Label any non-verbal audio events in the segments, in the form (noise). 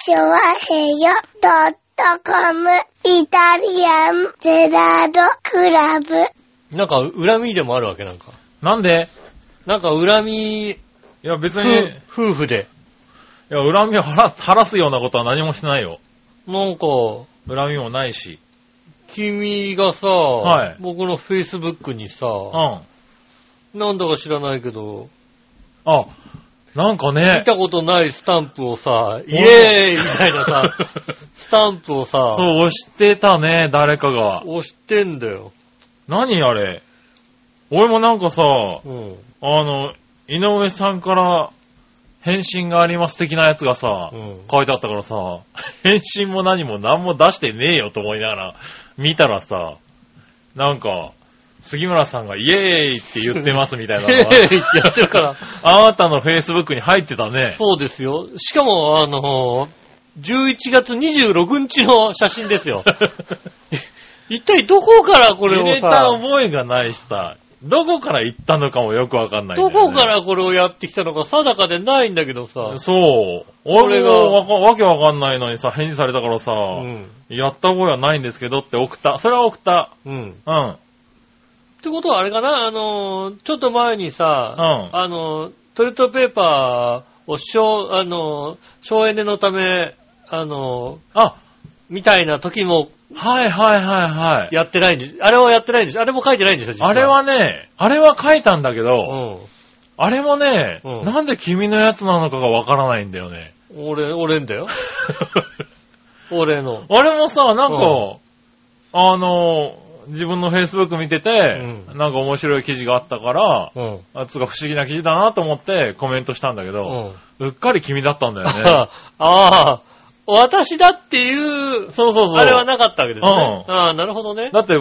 チョワヘヨドットコムイタリアンゼラードクラブ。なんか、恨みでもあるわけなんか。なんで？なんか、恨み、いや別夫に、い夫婦で。や、恨みを晴ら晴らすようなことは何もしてないよ。なんか、恨みもないし。君がさ、はい僕の Facebook にさ、うん。なんだか知らないけど、あ、なんか見ね、たことないスタンプをさ、イエーイみたいなさ、(laughs) スタンプをさ、そう、押してたね、誰かが。押してんだよ。何あれ？俺もなんかさ、うん。あの、井上さんから返信があります的なやつがさ、うん書いてあったからさ、返信も何も何も出してねえよと思いながら見たらさ、なんか、杉村さんがイエーイって言ってますみたいなの (laughs) イエが、ーイってやってるから、(laughs) あなたの Facebook に入ってたね。そうですよ。しかも、あの、11月26日の写真ですよ。(laughs) 一体どこからこれを入れたさ、覚えがないしさ、どこから行ったのかもよくわかんないんだよどね、こからこれをやってきたのか定かでないんだけどさ、そう。俺がわかわけわかんないのにさ、返事されたからさ、うん。やった覚えはないんですけどって送った。それは送った。うん。うん。ってことはあれかな？あの、ちょっと前にさ、うんあの、トイレットペーパーを省、あの、省エネのため、あの、あ、みたいな時もはいはいはいはい。やってないんです。あれはやってないんです。あれも書いてないんですよ、実は。あれはね、あれは書いたんだけど、うあれもね、うんなんで君のやつなのかがわからないんだよね。ん。俺、俺んだよ。(laughs) 俺の。あれもさ、なんか、うんあの、自分の Facebook 見てて、うなんか面白い記事があったから、うん。あつうか不思議な記事だなと思ってコメントしたんだけうど、ん。うっかり君だったんだよね。(laughs) ああ、私だっていう、そうそうそう。あれはなかったわけですね。うんああ、なるほどね。だって、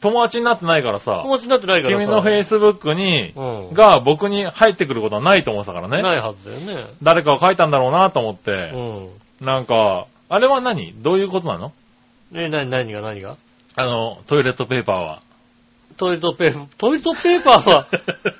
友達になってないからさ、友達になってないからさ君の Facebook に、うん。が僕に入ってくることはないと思ってたからね。ないはずだよね。誰かが書いたんだろうなと思っうて、ん。なんか、あれは何？どういうことなの？え、なに、何が何が？あの、トイレットペーパーは。トイレットペーパー、トイレットペーパーは、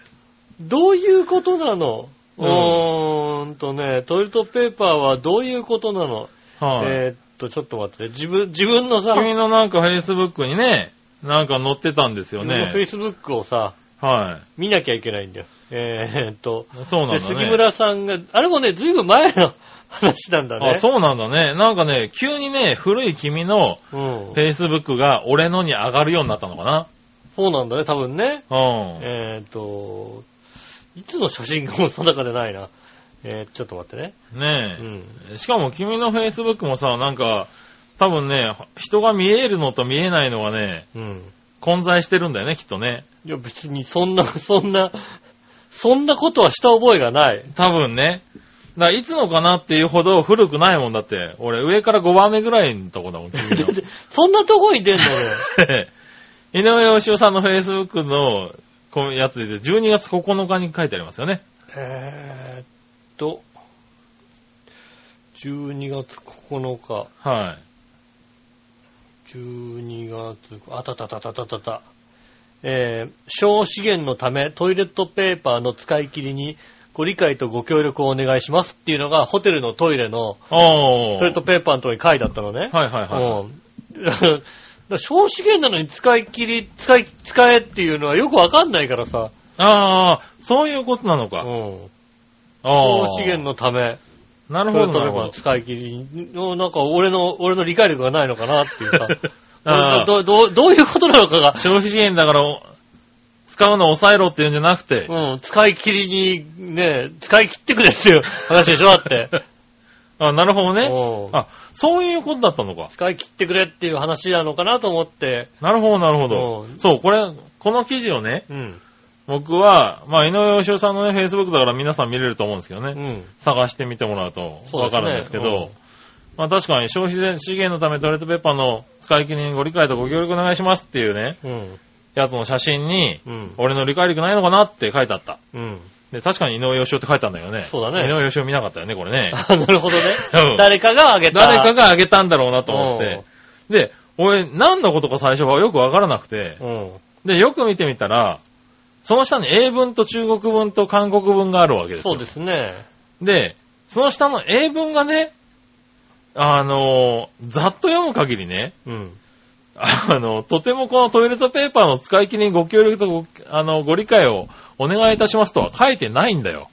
(laughs) どういうことなの？ううんーんとね、トイレットペーパーはどういうことなの？はい、えーっと、ちょっと待って、自分、自分のさ、君のなんか Facebook にね、なんか載ってたんですよね。Facebook をさ、は見なきゃいけないんだよ。えーっと、い。そうなんで、だ杉ね。村さんが、あれもね、ずいぶん前の話なんだね。あ、そうなんだね。なんかね、急にね、古い君のうん。Facebook が俺のに上がるようになったのかな。そうなんだね、多分ね。うん。えーっと、いつの写真かも定かでないな。えー、ちょっと待ってね。うねえ。ん。しかも君の Facebook もさ、なんか、多分ね、人が見えるのと見えないのがね、うん。混在してるんだよね、きっとね。いや、別にそんな、そんな、そんなことはした覚えがない。多分ね。だからいつのかなっていうほど古くないもんだって。俺上から5番目ぐらいのとこだもん、君の。(laughs) そんなとこに出んのね。(laughs) 井上義雄さんの Facebook のこのやつで12月9日に書いてありますよね。えーっと、12月9日、はい。12月、あたたたたたたた。えー、小資源のためトイレットペーパーの使い切りにご理解とご協力をお願いしますっていうのがホテルのトイレの。トイレットペーパーのとこに書いてあったのね。はいはいはい。うん。(laughs) だから小資源なのに使い切り、使い、使えっていうのはよくわかんないからさ。ああ、そういうことなのか。うん。あ小あ。資源のため、なるほどなるほど。の使い切りの、なんか俺の、俺の理解力がないのかなっていうさ。(laughs) あーどどうどういうことなのかが、消費資源だから、使うのを抑えろっていうんじゃなくて、うん、使い切りに、ね、使い切ってくれっていう話でしょだって。(laughs) あなるほどね。うんあ、そういうことだったのか。使い切ってくれっていう話なのかなと思って。なるほどなるほどう。んそう、これ、この記事をね、うん。僕は、まあ、井上義雄さんのね、Facebook だから皆さん見れると思うんですけどね。うん。探してみてもらうとわかるんですけど、うんまあ確かに消費資源のためトイレットペーパーの使い切りにご理解とご協力お願いしますっていうね、うん。やつの写真に、うん。俺の理解力ないのかなって書いてあった。うん。で、確かに井上義雄って書いてあるんだよね。そうだね井上義雄見なかったよね、これね。(laughs) あ、なるほどね (laughs) うん。誰かがあげた。誰かがあげたんだろうなと思って。で、俺、何のことか最初はよくわからなくて、うん。で、よく見てみたら、その下に英文と中国文と韓国文があるわけですよ。そうですね。で、その下の英文がね、あの、ざっと読む限りね、うん。(laughs) あの、とてもこのトイレットペーパーの使い切りにご協力とご、あの、ご理解をお願いいたしますとは書いてないんだよ。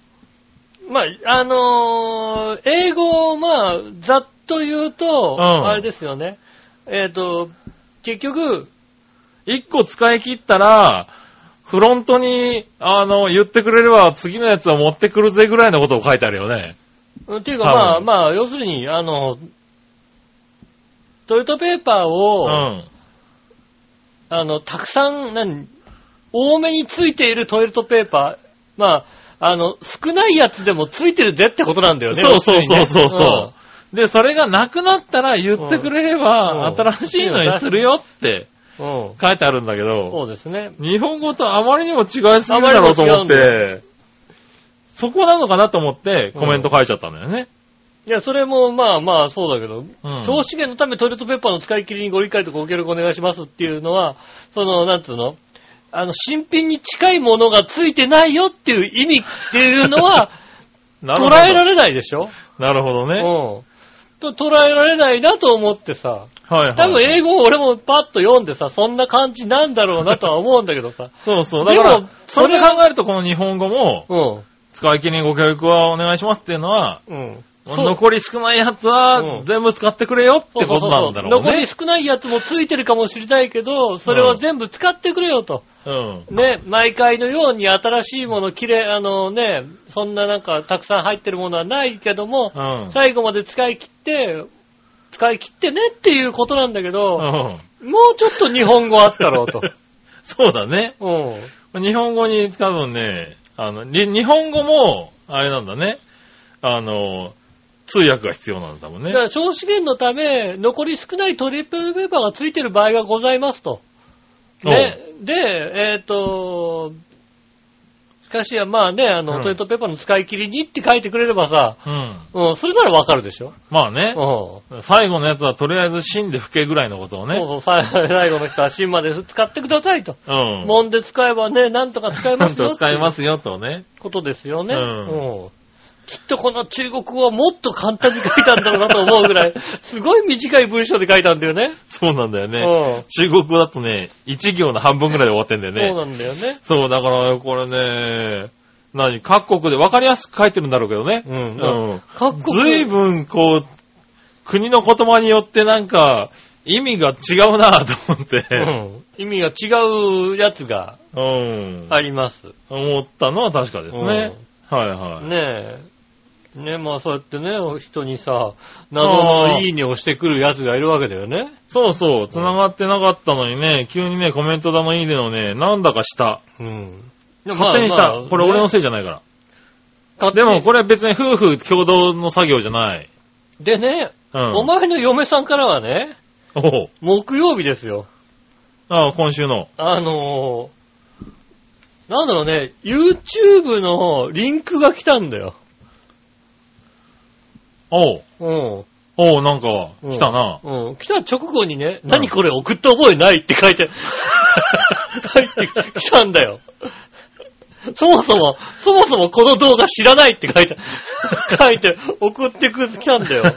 まあ、あのー英語を、まあ、ざっと言うと、うんあれですよね。えっ、と、結局、一個使い切ったら、フロントに、あの、言ってくれれば次のやつを持ってくるぜぐらいのことを書いてあるよね。っていうか、まあ、まあ、要するに、あの、トイレットペーパーうを、ん。あの、たくさん、何、多めについているトイレットペーパー、まあ、あの、少ないやつでもついてるぜってことなんだよね。そうそうそうそうそう。で、それがなくなったら言ってくれれば、うん新しいのにするよって。書いてあるんだけど、そうですね。日本語とあまりにも違いすぎるだろうと思って、そこなのかなと思ってコメント書いちゃったんだよね。いや、それも、まあまあ、そうだけど、うん消資源のためトイレットペーパーの使い切りにご理解とご協力お願いしますっていうのは、その、なんつうの？あの、新品に近いものがついてないよっていう意味っていうのは、(laughs) なるほど。捉えられないでしょ？なるほどね。うん。と捉えられないなと思ってさ、はいはい。多分英語を俺もパッと読んでさ、そんな感じなんだろうなとは思うんだけどさ。(laughs) そうそう。だからでも、それで考えるとこの日本語も、うん。使い切りにご協力はお願いしますっていうのは、うん。残り少ないやつうはん全部使ってくれよってことなんだろう残りね。少ないやつもついてるかもしれないけど、それは全部使ってくれよと。うん。ね、毎回のように新しいもの、きれい、あのね、そんななんかたくさん入ってるものはないけども、うん。最後まで使い切って、使い切ってねっていうことなんだけど、うん。もうちょっと日本語あったろうと。(laughs) そうだね。うん。日本語に多分ね、あの、に日本語も、あれなんだね。あの、通訳が必要なんだもんねだか。ら、消資源のため、残り少ないトリップルペーパーがついてる場合がございますと。ね。で、えっ、と、しかし、まあね、あの、うんトイレットペーパーの使い切りにって書いてくれればさ、うん。うん、それならわかるでしょ？まあねう。ん。最後のやつはとりあえず死んで吹けぐらいのことをね。そうそう、さ (laughs) 最後の人は芯まで使ってくださいと。うん。もんで使えばね、なんとか使えますよ。(laughs) と使えますよとね。ことですよね。うんうんきっとこの中国語はもっと簡単に書いたんだろうなと思うぐらい、(laughs) すごい短い文章で書いたんだよね。そうなんだようんね。中国語だとね、一行の半分ぐらいで終わってんだよそうね。なんだよね。そう、だから、これね、何、各国で分かりやすく書いてるんだろうけどね。うん。うん。各国。ずいぶん、こう、国の言葉によってなんか、意味が違うなぁと思って、うん。意味が違うやつがうん。あります。思ったのは確かですね。はいはい。ねえ。ねまあそうやってね、人にさ、謎のいいねをしてくるやつがいるわけだよね。そうそう、繋がってなかったのにね、急にね、コメントだのいいねのね、なんだかした。うん。勝手にした。これ俺のせいじゃないから。でもこれ別に夫婦共同の作業じゃない。れ。でね、うん。お前の嫁さんからはね、おう木曜日ですよ。ああ、今週の。あのー、なんだろうね、YouTube のリンクが来たんだよ。おう。うん。おう、なんか、うん来たな。うん。来た直後にね、何これ送った覚えないって書いて、書いてきたんだよ。そもそも、そもそもこの動画知らないって書いて、書いて送ってく、来たんだよ。(laughs)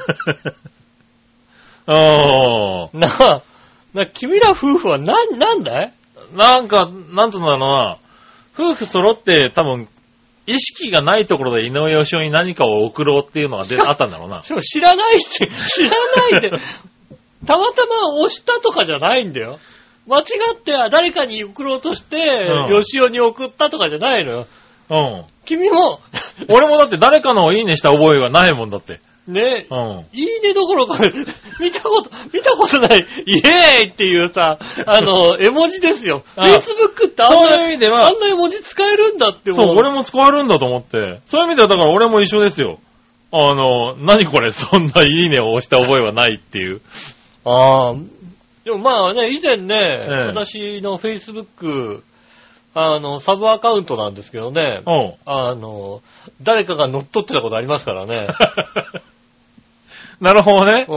ああ。なあ、な、君ら夫婦はなん、なんだい？なんか、なんつうんだろうな。夫婦揃って多分、意識がないところで井上義雄に何かを送ろうっていうのが出あったんだろうな。(laughs) 知らないって、知らないで、(laughs) たまたま押したとかじゃないんだよ。間違って誰かに送ろうとして、うん吉尾に送ったとかじゃないのよ。うん。君も、俺もだって誰かのをいいねした覚えがないもんだって。ね、うん。いいねどころか、(laughs) 見たこと、見たことない、イエーイっていうさ、あの、(laughs) 絵文字ですよ。あ Facebook ってあんそういうな、意味ではあんな絵文字使えるんだってそう、も俺も使えるんだと思って。そういう意味ではだから俺も一緒ですよ。あの、何これ、(laughs) そんないいねを押した覚えはないっていう。ああ。でもまあね、以前ね、え私の Facebook、あの、サブアカウントなんですけどね、うん。あの、誰かが乗っ取ってたことありますからね。(laughs) なるほどね。う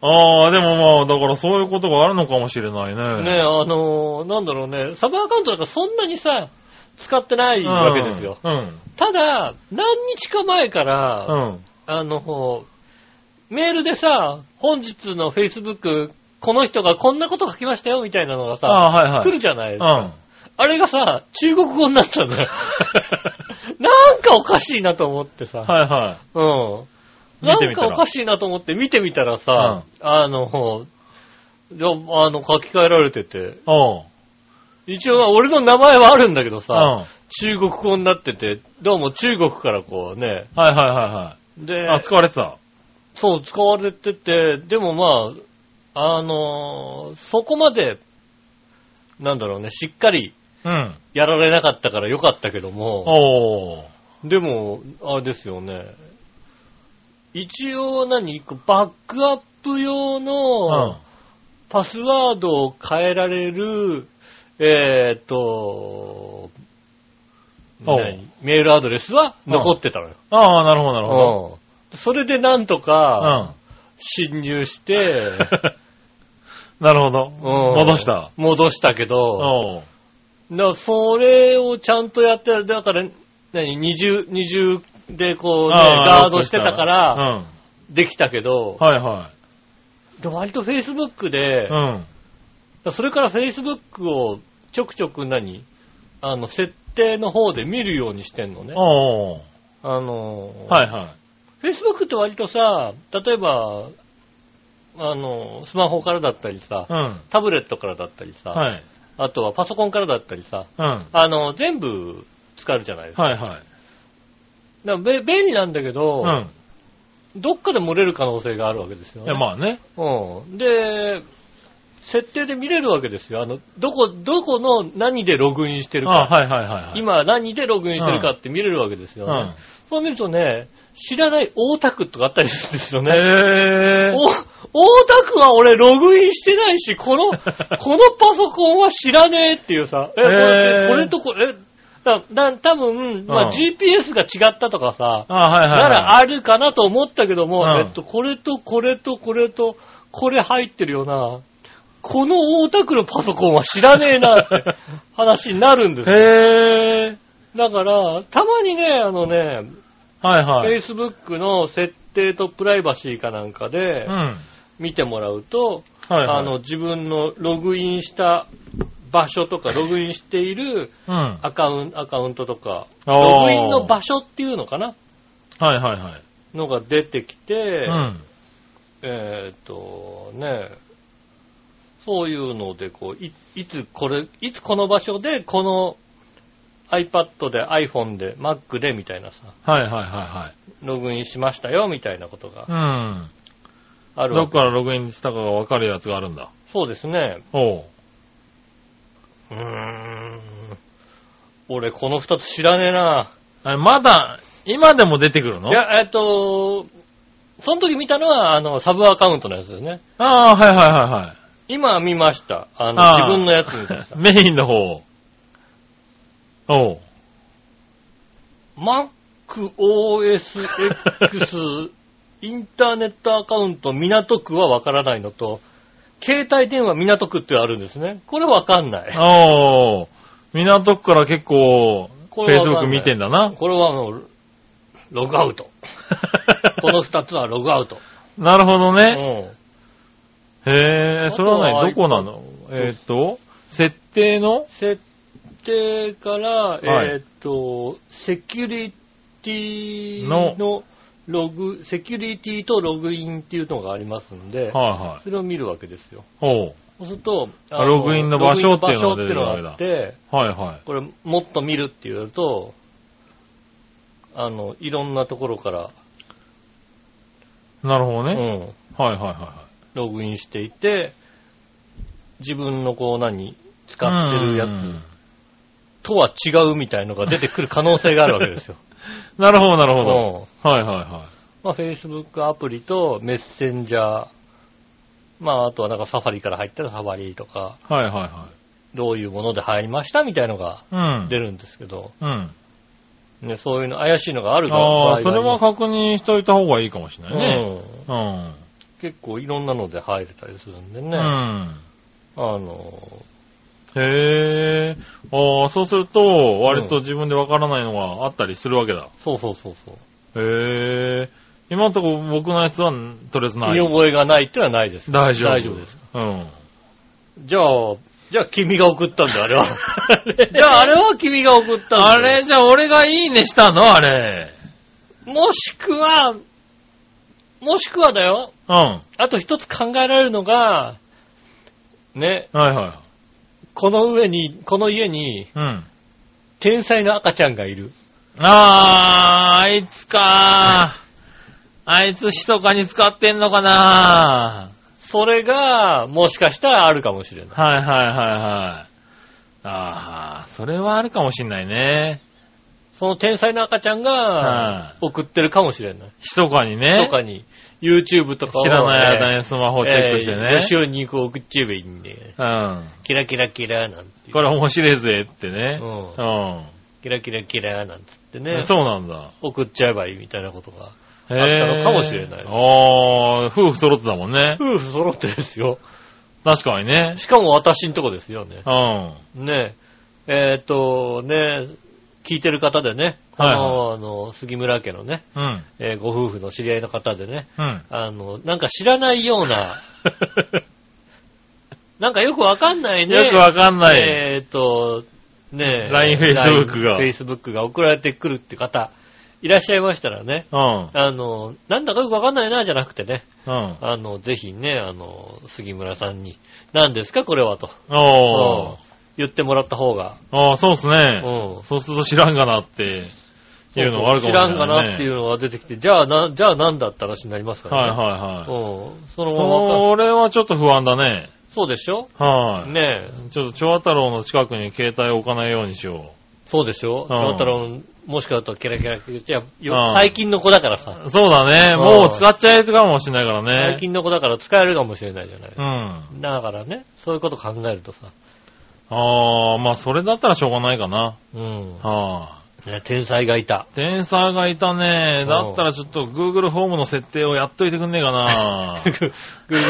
ああ、でもまあ、だからそういうことがあるのかもしれないね。ん。ねあの、なんだろうね、サブアカウントだからそんなにさ、使ってないうん。わけですよ。うん。ただ、何日か前から、うん。あの、メールでさ、本日の Facebook、この人がこんなこと書きましたよ、みたいなのがさ、ああ、はいはい。来るじゃないですか。うん。あれがさ、中国語になったんだよ。(laughs) なんかおかしいなと思ってさ。はいはい。うん。見てみたらなんかおかしいなと思って見てみたらさ、あの、じゃあの、書き換えられてて。一応俺の名前はあるんだけどうん。さ、はい中国語になってて、どうも中国からこうね、はいはいはでい。、あ、使われてた？そう、使われてて、でもまあ、あのーそこまで、なんだろうね、しっかりうん。やられなかったからよかったけども、おー。でも、あれですよね。一応何バックアップ用うん。のパスワードを変えられる、えーっと、おう何？メールアドレスは残ってたのよ。ああ、なるほどなるほうんそれでなんとど。か侵入して、うん。なるほど。うん (laughs) 戻した。戻したけど。だそれをちゃんとやって、だから、何、二重、二重でこうね、ああガードしてたから、うん。できたけど、はいはで割と Facebook い。でう、ん。それから Facebook をちょくちょく何？あの、設定の方で見るようにしてんのね。おー。あの、はいはい。Facebook って割とさ、例えば、あの、スマホからだったりさ、うん。タブレットからだったりさ、はい。あとはパソコンからだったりさ、うん。はあの、全部使えるじゃないですか。いはい。だからべ便利なんだけど、うん。どっかで漏れる可能性があるわけですよね。まあね。うん。で、設定で見れるわけですよ。あの、どこ、どこの何でログインしてるか。あはいはいはいはい。今何でログインしてるかって見れるわけですよね。うん。そう見るとね、知らない大田区とかあったりするんですよね。へ大田区は俺ログインしてないし、この、(laughs) このパソコンは知らねえっていうさ、え、こへれ、ーこれとこれ、え、だ、だ、多分、まあ、うん GPS が違ったとかさ、あはいはいはい。ならあるかなと思ったけども、うんえっと、これとこれとこれと、これ入ってるよな。この大田区のパソコンは知らねえなって (laughs) 話になるんですよ。へー。だから、たまにね、あのね、はいはい。Facebook の設定とプライバシーかなんかでうん。見てもらうと、はいはい。あの、自分のログインした場所とか、ログインしているうん。アカウンアカウントとか、あーログインの場所っていうのかな？はいはいはい。のが出てきて、うん。えーっと、ね、そういうので、こう、い、いつこれ、いつこの場所で、この iPad で iPhone で Mac でみたいなさ、はいはいはログインしましたよみたいなことがいはい。うん。あるわけ。どっからログインしたかがわかるやつがあるんだ。そうですね。おう。うーん。俺、この二つ知らねえな。あれ、まだ、今でも出てくるの？いや、えっと、その時見たのは、あの、サブアカウントのやつですね。ああ、はいはいはいはい。今見ました。あの、あー自分のやつ見ました。(laughs) メインの方。おう。MacOSX (laughs) インターネットアカウント港区はわからないのと、携帯電話港区ってあるんですね。これわかんない。おー。港区から結構、これわかんない Facebook 見てんだな。これはもう、ログアウト。(laughs) この二つはログアウト。なるほどうね。ん。へえ、それは何？どこなの？えーっと、設定の？設定から、はいえーっと、セキュリティのログ、セキュリティとログインっていうのがありますんで、はいはい。それを見るわけですよ。おう。そうすると、あログインの場所っていうのがあって、はいはこれもっと見るっていうと、あの、いろんなところから、い。なるほどね。うん、はいはいはログインしていて、自分のこう何、使。ってるやうんつとは違うみたいのが出てくる可能性があるわけですよ。なるほどなるうほど。んはいはいはまあ、Facebook アプリとメッセンジャー、まあ、あとはなんかサファリから入ったらサファリとか、い。はいはいはどういうもので入りましたみたいのが。出るんですけど、うん。ね、そういうの怪しいのがある場ああ、合がそれはあ確認しといた方がいいかもしれりないね。うんうん。結構いろんなので入れたりするんでね。うん。あの、へえ。ああ、そうすると、割と自分でわからないのがあったりするわけだ。そうそうそうそう。へえ。今のところ僕のやつは、とりあえずない。見覚えがないってのはないです。大丈夫。大丈夫です。。うん。じゃあ、じゃあ君が送ったんだよ、あれは。(laughs) じゃああれは君が送ったんだよ。あれ、じゃあ俺がいいねしたのあれ。もしくは、もしくはだよ。うん。はあと一つ考えられるのが、ね、いはこの上に、この家に、い。うん。天才の赤ちゃんがいる。あー、あいつかあいつ密かに使ってんのかなそれが、もしかしたらあるかもしれない。はいはいはいはい。あー、それはあるかもしんないね。その天才の赤ちゃんはが、送ってるかもしれない。密かにねと。かに、YouTube とかを知らない間にスマホをチェックしてね。えー吉尾にこう送っちゃえばいいんで、うん。キラキラキラなんて。これ面白いぜってね。ううキラキラキラなんつってん。ね、そうなんだ。送っちゃえばいいみたいなことが。へったのかもしれないあー、夫婦揃ってたもんね。夫婦揃ってですよ。確かにね。しかも私んとこですよね。うん。ねえ。えーっと、ね聞いてる方でね、この、はいあの、杉村家のね、うん。えーご夫婦の知り合いの方でね、うん。あの、なんか知らないような、(laughs) なんかよくわかんないね。よくわかんない。えーっと、ね LINE Facebook が Facebook が送られてくるって方、いらっしゃいましたらね、うん。あの、なんだかよくわかんないな、じゃなくてね、うん。あの、ぜひね、あの、杉村さんに、何ですか、これはと、おー。言ってもらった方が、ああ、そうっすうね。ん。そうすると知らんがなっていうのがあるかもしれない、ね。知らんかなっていうのが出てきて、じゃあな、じゃあなんだって話になりますかはいらね。はいはい。うん。そのそれはちょっと不安だね。そうでしょ？はい。ねえ。ちょっと、蝶太郎の近くに携帯を置かないようにしよそうでしょ？うん翔太郎、もしかしたらキラキラキラ、じゃあ最近の子だからさ。う。そうだね。うんもう使っちゃえるかもしれないから最ね。近の子だから使えるかもしれないじゃない。うん。だからね、そういうこと考えるとさ。ああ、まあそれだったらしょうがないかな。うん。はね天才がいた。い。天才がいたね。うんだったらちょっと Google ホームの設定をやっといてくんねえかな。(laughs) Google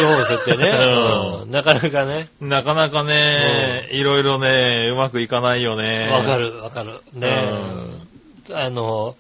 ホーム設定ね。うんうんなかなかね。なかなかね、いろいろね、うまくいかないよね。わかる、わかる。ねえ。あの、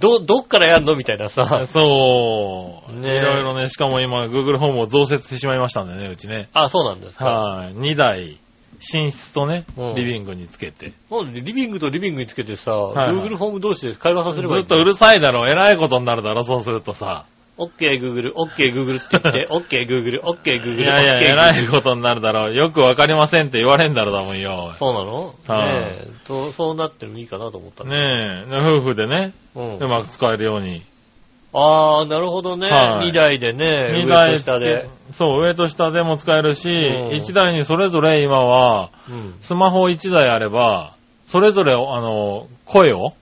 ど、どっからやんのみたいなさ。そう。ねいろいろね、しかも今 Google ホームを増設してしまいましたんでね、うちね。あ、そうなんですか。はい。2台、寝室とねうん、リビングにつけて。なんでリビングとリビングにつけてさ、いはい Google ホーム同士で会話させればいい。ずっとうるさいだろ、偉いことになるだろ、そうするとさ。OK Google、OK Google って言って、(laughs) OK Google、OK い Google、やいや、OK 偉 Google いことになるだろう。よくわかりませんって言われんだろ、だもんよ。そうなの？はいねえと、そうなってもいいかなと思ったのねえ、夫婦でね、うんうまく使えるように。ああ、なるほどね。はい2台でね、2上台と下で。そう、上と下でも使えるし、うん1台にそれぞれ今は、うん。スマホ1台あれば、それぞれ、あの、声を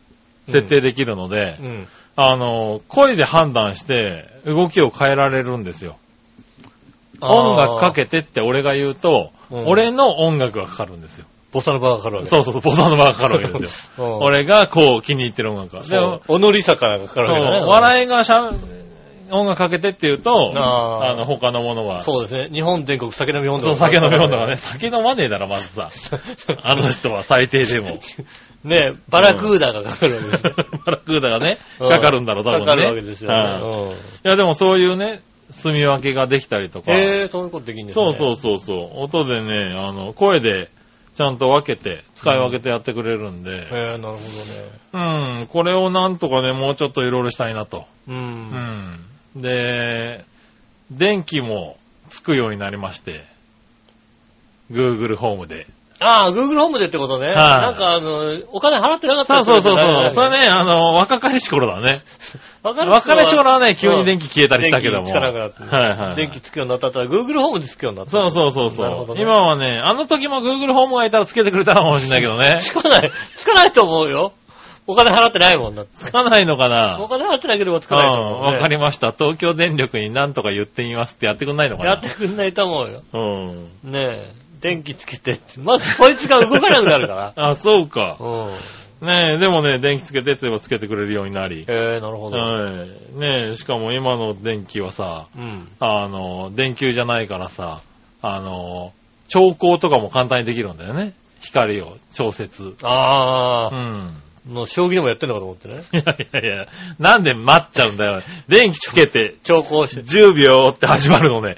設定できるので、うん。あの、声で判断して動きを変えられるんですよ。音楽かけてって俺が言うと、うん俺の音楽がかかるんですよ。ボサノバがかかるわけそうそうそう、ボサノバがかかるわけですよ。(laughs) うん俺がこう気に入ってる音楽が。でもそう。おのりさからがかかるわけだね。笑いがしゃ、音楽かけてって言うと、あーあの、他のものは。そうですね。日本全国酒飲み温度そう、酒飲み温度がね。。酒飲まねえだろ、まずさ。(laughs) あの人は最低でも。ねバラクーダがかかるわけですよ。バラクーダがね、うんかかるんだろう、多分ね。かかるわけですよはいね。いや、でもそういうね、住み分けができたりとか。うんへえ、そういうことできるんですね。そうそうそうそう。音でね、あの、声でちゃんと分けて、使い分けてやってくれるんで、へえ、なるほどね。うん、これをなんとかね、もうちょっといろいろしたいなと。う。うんん。で、電気もつくようになりまして、Google ホームで。ああ、Google ホームでってことね。はいなんかあの、お金払ってなかったそうそうそうそう。それね。ね、あの、若かりし頃だね。(laughs) 若若かりし頃はね、急に電気気消えたりしたけども。電気つかなくなって。はいはい。電気つくようになったったら Google ホームでつくようになった。そうそうそうそう、なるほどね今はね、あの時も Google ホームがいたらつけてくれたかもしれないけどね。つかない。(laughs) つかないと思うよ。お金払ってないもんだって。つかないのかおな金払ってなければつうん、かないと思う、ね。わかりました。東京電力に何とか言ってみますってやってくんないのかな？やってくんないと思うよ。うん。ねえ。電気つけてって。まずそいつが動かなくなるから。(laughs) あ、そうか。うん。ねえ、でもね、電気つけてって言えばつけてくれるようになり。へえ、なるほど。はい。ねえ、しかも今の電気はさ、うん。あの、電球じゃないからさ、あの、調光とかも簡単にできるんだよね。光を調節。ああ、うん。もう将棋でもやってんのかと思ってね。(laughs) いやいやいや、なんで待っちゃうんだよ。電気つけて、(laughs) 長考して。10秒って始まるのね。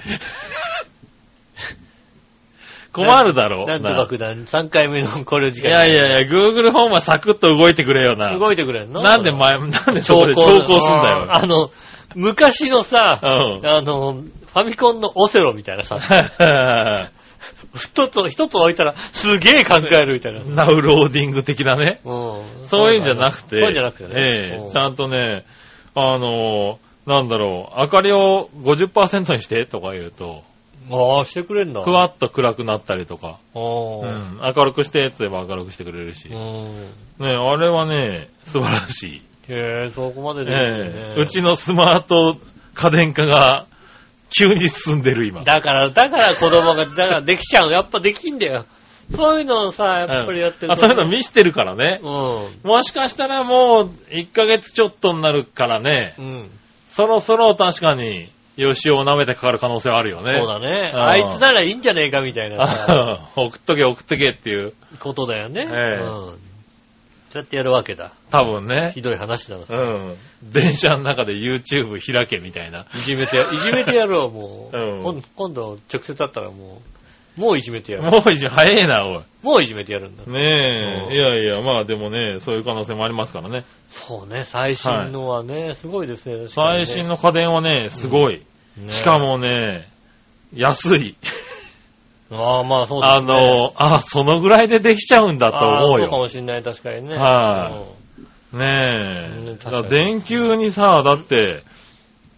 困るだろう。なんと爆弾、3回目の考慮時い間。やいやいや、Google ホームはサクッと動いてくれよな。動いてくれんの？なんで前、なんでそこで調校すんだよ。あの、昔のさ、うんあの、ファミコンのオセロみたいなさ、(laughs) 一つ、一つ置いたらすげえ考えるみたいな。ナウローディング的なね。うん。そういうんじゃなくて、そういうんじゃなくてね。ええうんちゃんとね、あの、なんだろう、明かりを50%にしてとか言うと、ああ、してくれんだ。ふわっと暗くなったりとか、あうあ。ん、明るくしてって言えば明るくしてくれるし、うね、ん。あれはね、素晴らしい。へえ、そこまででねえうちのスマート家電化が急に進んでる今。だから、だから子供が、だからできちゃうの。やっぱできんだよ。そういうのをさ、やっぱりやってるとあ、そういうの見してるからね。うもしかしたらもう1ヶ月ちょっとになるからね、ん。うん。そろそろ確かに、吉尾を舐めてかかる可能性はあるよね。そうだね。うんあいつならいいんじゃねえかみたいな (laughs) 送っとけ送っとけっていう、ことだよね。ええうん。そうやってやるわけだ。多分ねひ。どい話だな。うん。電車の中で YouTube 開けみたいな。いじめて、いじめてやろう、もう。(laughs) うん今今度、直接会ったらもう、もういじめてやる。もう一応早いな、おい。もういじめてやるんだ。ねえ。うんいやいや、まあでもね、そういう可能性もありますからね。そうね、最新のはね、すごいですね。確かにね最新の家電はね、すごい。ねしかもね、安い。ああ、まあそうですね。あの、あ、そのぐらいでできちゃうんだと思うあーそうかよ。もしんない、確かにね。はうんねねえ。確かにだから電球にさ、だって、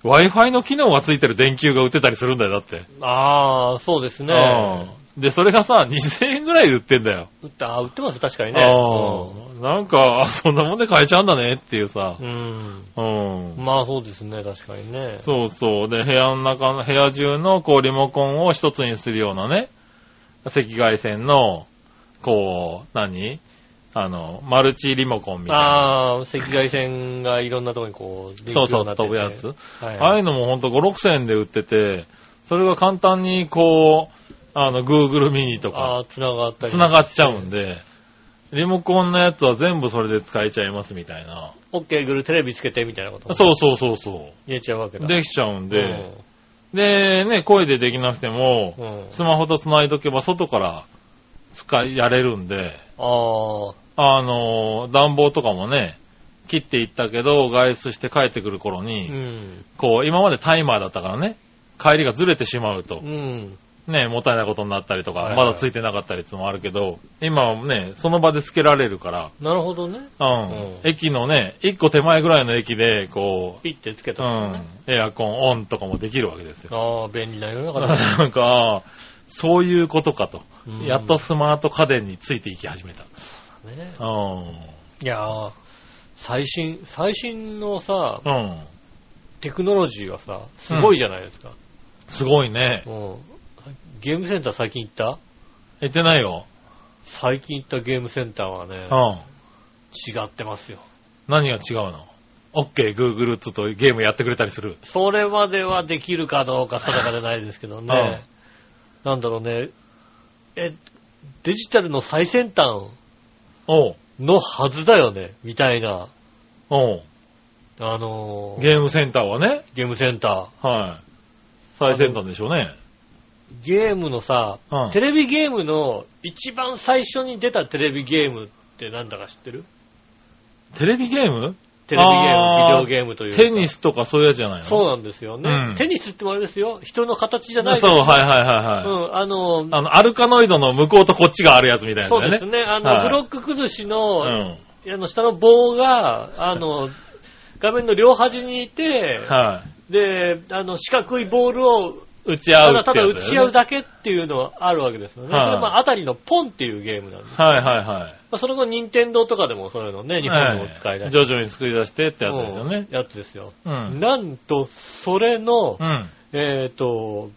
Wi-Fi の機能がついてる電球が売ってたりするんだよ、だって。ああ、そうですね。うん。で、それがさ、2000円ぐらいで売ってんだよ。売って、あー売ってます、確かにね。うんなんか、あそんなもんで買えちゃうんだねっていうさう。ん。うん。まあそうですね、確かにね。そうそう。で、部屋の中の、部屋中の、こう、リモコンを一つにするようなね、赤外線の、こう、何？あの、マルチリモコンみたいな。ああ、赤外線がいろんなところにこう、そうそう、飛ぶやつ。はいああいうのもほんと5、6千円で売ってて、それが簡単にこう、あの、Google ミニとあか、あ、繋がったり。繋がっちゃうんで、リモコンのやつは全部それで使えちゃいますみたいな。オッケー、グルテレビつけてみたいなこともそうそうそうそ言えちゃうわけう。だ。できちゃうんで、で、ね、声でできなくても、うん。うん。スマホと繋いどけば外から使い、やれるんで、ああの、暖房とかもね、切っていったけど、外出して帰ってくる頃あ、に、うん。こう、今までタイマーだったからね、帰りがずれてしまうとう、ん。ね、もったいないことになったりとか、はいはいまだついてなかったりってのもあるけど、今はね、その場でつけられるから、なるほどね。うん。うん駅のね、一個手前ぐらいの駅で、こピッてつけう、うたらね。ん、エアコンオンとかもできるわけですよ。ああ、便利な世の中だね。(laughs) なんか、ああそういうことかと。うんやっとスマート家電についていき始めた。ねうん。いやー最新、最新のさ、うん。テクノロジーはさ、すごいじゃないですか。すごいね。うん。ゲームセンター最近行った？言ってないよ。最近行ったゲームセンターはね、うん。違ってますよ。何が違うの ?OK、Google つとゲームやってくれたりする。それまではできるかどうか定かでないですけどね。なんだろうね。え、デジタルの最先端おう。のはずだよね、みたいな。おう。あのーゲームセンターはね。ゲームセンタはい。最先端でしょうね。ー。ゲームのさ、うんテレビゲームの一番最初に出たテレビゲームってなんだか知ってる？テレビゲーム？テレビゲーム、ビデオゲームというか。テニスとかそういうやつじゃないの？そうなんですよね。うんテニスってもあれですよ。人の形じゃないですそう、よはいはいはいはい。うん、あの、あの、アルカノイドの向こうとこっちがあるやつみたいなね。そうですね。あの、はいブロック崩しの、うん。あの、下の棒が、あの、(laughs) 画面の両端にいて、はい。で、あの、四角いボールを、打ち合うってただただ打ち合うだけっていうのはあるわけですよね。はいそれあ、あたりのポンっていうゲームなんです。はいはいはい。まあ、それも任天堂とかでもそういうのね、日本でも使い出して。徐々に作り出してってやつですよね。うんやつですよ。うん。なんと、それのう、ん。えっ、と、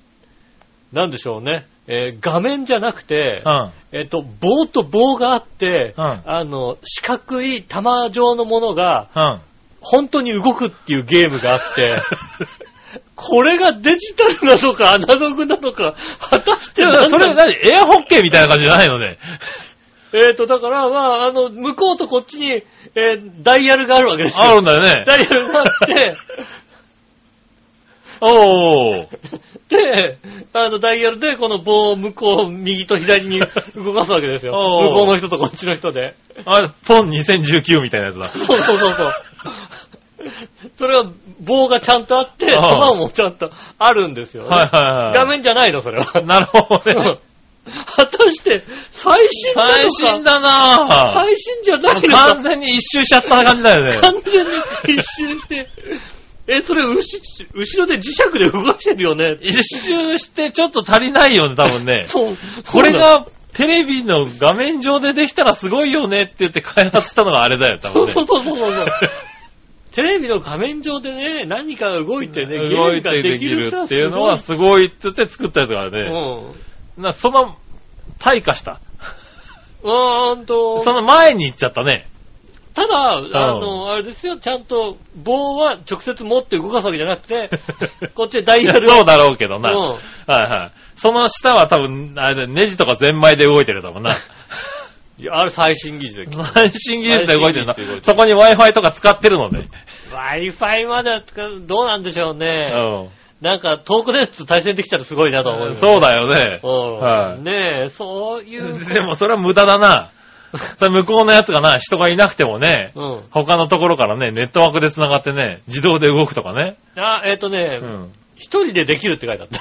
なんでしょうね。えー画面じゃなくて、うん。えっ、と、棒と棒があって、うんあの、四角い玉状のものが、うん。本当に動くっていうゲームがあって、(laughs) これがデジタルなのかアナログなのか、果たしていや、何なのそれ何？エアホッケーみたいな感じじゃないのね。えっと、だから、まあ、あの、向こうとこっちに、えーダイヤルがあるわけですよ。あるんだよね。ダイヤルがあって、(laughs) おー。で、あの、ダイヤルでこの棒を向こう、右と左に動かすわけですよ。おー向こうの人とこっちの人で。あれ、ポン2019みたいなやつだ。そうそうそうそう。(laughs) それは棒がちゃんとあって、ああ弾もちゃんとあるんですよ、ね。はいはいはい。画面じゃないの、それは。なるほどね。果たして、最新なのか？最新だなぁ。最新じゃないのか？完全に一周しちゃった感じだよね。完全に一周して、(laughs) え、それ後、後ろで磁石で動かしてるよね？一周してちょっと足りないよね、多分ね。(laughs) そう。これがテレビの画面上でできたらすごいよねって言って開発したのがあれだよ、多分ね。そうそうそうそう。テレビの画面上でね、何かが動いてね、ゲー動いムがでてできるっていうのはすごいって言って作ったやつがうね。ん。なその、退化した。うーんと、その前に行っちゃったね。ただ、あの、あれですよ、ちゃんと棒は直接持って動かすわけじゃなくて、(laughs) こっちでダイヤルを。そうだろうけどな。うんはいはい。その下は多分、あれだネジとかゼンマイで動いてるだもんな。いやあれ最新技術だ最新技術で動いてるな最新技術で動いて。るそこに Wi-Fi とか使ってるので。Wi-Fi までは使うどうなんでしょううね。ん。なんか、トークネット対戦できたらすごいなと思う、そうだよね。うん。はいねえ、そういう。でもそれは無駄だな。(laughs) それ向こうのやつがな、人がいなくてもね、うん。他のところからね、ネットワークで繋がってね、自動で動くとかね。あ、えっ、とねう、ん。一、人でできるって書いてあった。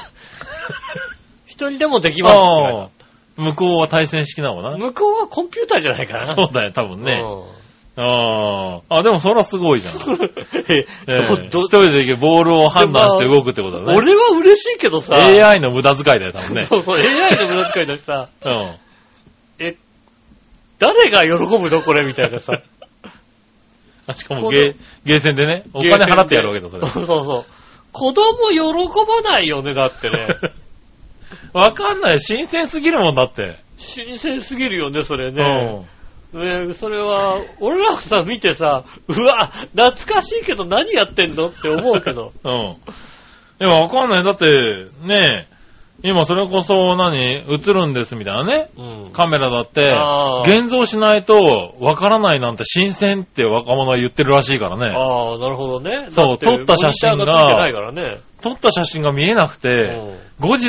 (laughs) 一人でもできますって書いてあっ向こうは対戦式なのかた。な？向こうはコンピューターじゃないかな。そうだよ、多分ね。うああ。あ、でもそれはすごいじゃん。ん。(laughs) えええど一人でボールを判断して動くってことだね。俺は嬉しいけどさ。AI の無駄遣いだよ、多分ね。(laughs) そうそう、AI の無駄遣いだしさ、うん。え、誰が喜ぶのこれみたいなさ。(laughs) あしかもゲー、ゲーセンでね、お金払ってやるわけだ、それ。そうそうそう。子供喜ばないよね、だってね。わかんない。新鮮すぎるもんだって。新鮮すぎるよね、それうね。ん。ねそれは、俺らがさ、見てさ、うわ、懐かしいけど何やってんのって思うけど。(laughs) うん。いや、わかんない。だって、ねえ、今それこそ何？映るんですみたいなね。うん。カメラだって現像しないとわからないなんて新鮮って若者は言ってるらしいからね。ああ、なるほどね。そう撮った写真ががね。撮った写真が見えなくて、後日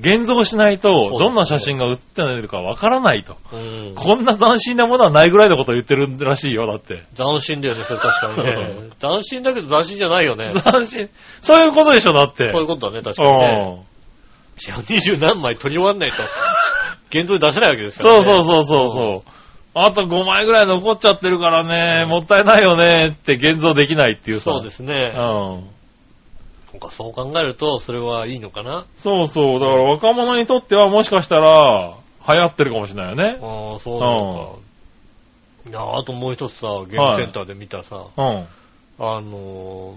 現像しないと、どんな写真が写ってないかわからないと。うん。うん。こんな斬新なものはないぐらいのことを言ってるらしいよ、だって。斬新だよね、それ確かにね。(laughs) 斬新だけど斬新じゃないよね。斬新。そういうことでしょ、だって。そういうことだね、確かにね。うんいや、二十何枚取り終わんないと、(laughs) 現像で出せないわけですからね。そうそうそうそうそう。あと5枚ぐらい残っちゃってるからね、もったいないよねって現像できないっていうさ。そうですね。うん。そうかそう考えると、それはいいのかな？そうそう。だから若者にとってはもしかしたら流行ってるかもしれないよね。ああ、そうなのか。いや、あともう一つさ、ゲームセンターで見たさ、うん。あの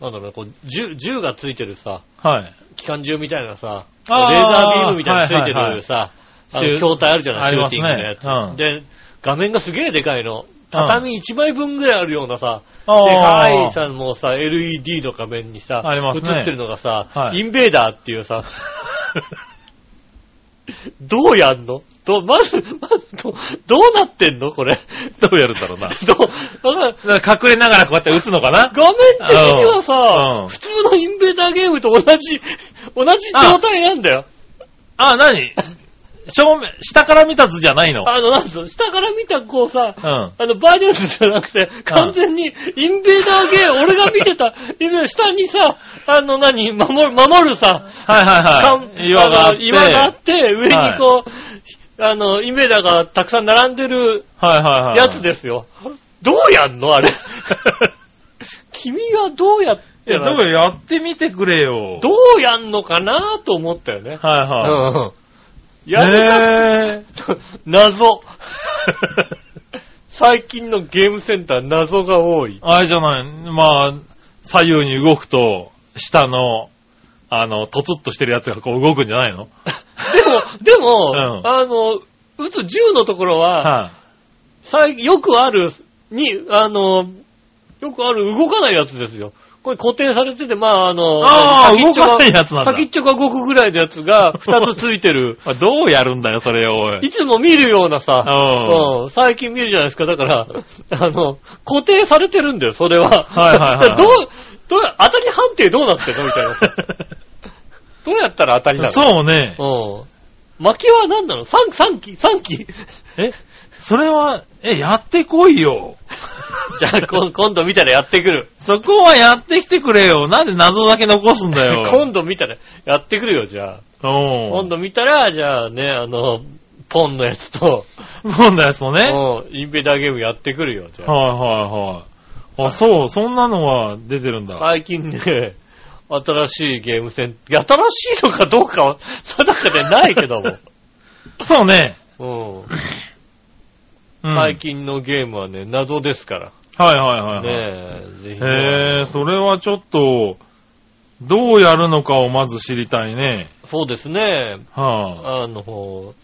ー、なんだろうね、こう、銃、銃がついてるさ、はい。機関銃みたいなさ、レーザービームみたいなのついてはいはいはい。るさ、あの、筐体あるじゃない、シューティングのやつ。で、画面がすげえでかいの。畳1枚分ぐらいあるようなさ、あでかーいさ、もうさ、LED の画面にさ、映ってるのがさ、はい。インベーダーっていうさ、(laughs) どうやんの？どう、まず、まず、どどうなってんの？これ。(laughs) どうやるんだろうな。(laughs) どう、わかんだから隠れながらこうやって撃つのかな？画面的にはさ、うん普通のインベーダーゲームと同じ、同じ状態なんだよ。あ、なに正面、下から見た図じゃないの？あの、なんつうの？下から見たこうさ、うん。あの、バージョンズじゃなくて、完全に、インベーダーゲーム、俺が見てた、インベーダー下にさ、あの何、守る、守るさ、はいはいかんはい。岩があって。の岩があって、上にこう、あの、インベーダーがたくさん並んでるはいはいはい。やつですよ。どうやんの？あれ。(laughs) 君はどうやっていや、どうややってみてくれよ。どうやんのかなと思ったよね。はいはい。うん。やるか、ね謎。最近のゲームセンター謎が多い。あれじゃない？まあ、左右に動くと、下の、あの、とつっとしてるやつがこう動くんじゃないの？(laughs) でも、でも、うんあの、撃つ銃のところは、はい。最よくある、に、あの、よくある動かないやつですよ。これ固定されてて、まあ、あの、あ先っちょがかないやつなんだ。先っちょが5個ぐらいのやつが2つついてる。(laughs) あどうやるんだよ、それを、おい。いつも見るようなさ、うんうん最近見るじゃないですか。だから、あの、固定されてるんだよ、それは。はいはいはい (laughs) どう、どう、当たり判定どうなってんの？みたいな。どうやったら当たりなの？そうね。うん。負けは何なの ?3、3期 ?3 期え、それは、え、やってこいよ。(laughs) じゃあ、こん今度見たらやってくる。そこはやってきてくれよ。なんで謎だけ残すんだよ。(laughs) 今度見たらやってくるよ、じゃあ。うん。今度見たら、じゃあね、あの、ポンのやつと、そうだよ、そうね。はいうんインベーダーゲームやってくるよ、じゃあ。はいはい。あ、そう、そんなのが出てるんだ。最近ね、新しいゲーム戦、新しいのかどうかは定かでないけども。(laughs) そうね。うん。うん最近のゲームはね、謎ですから。はいはいはいはい。ねえ、ぜひね、へえ、それはちょっと、どうやるのかをまず知りたいね。そうですね。はあの、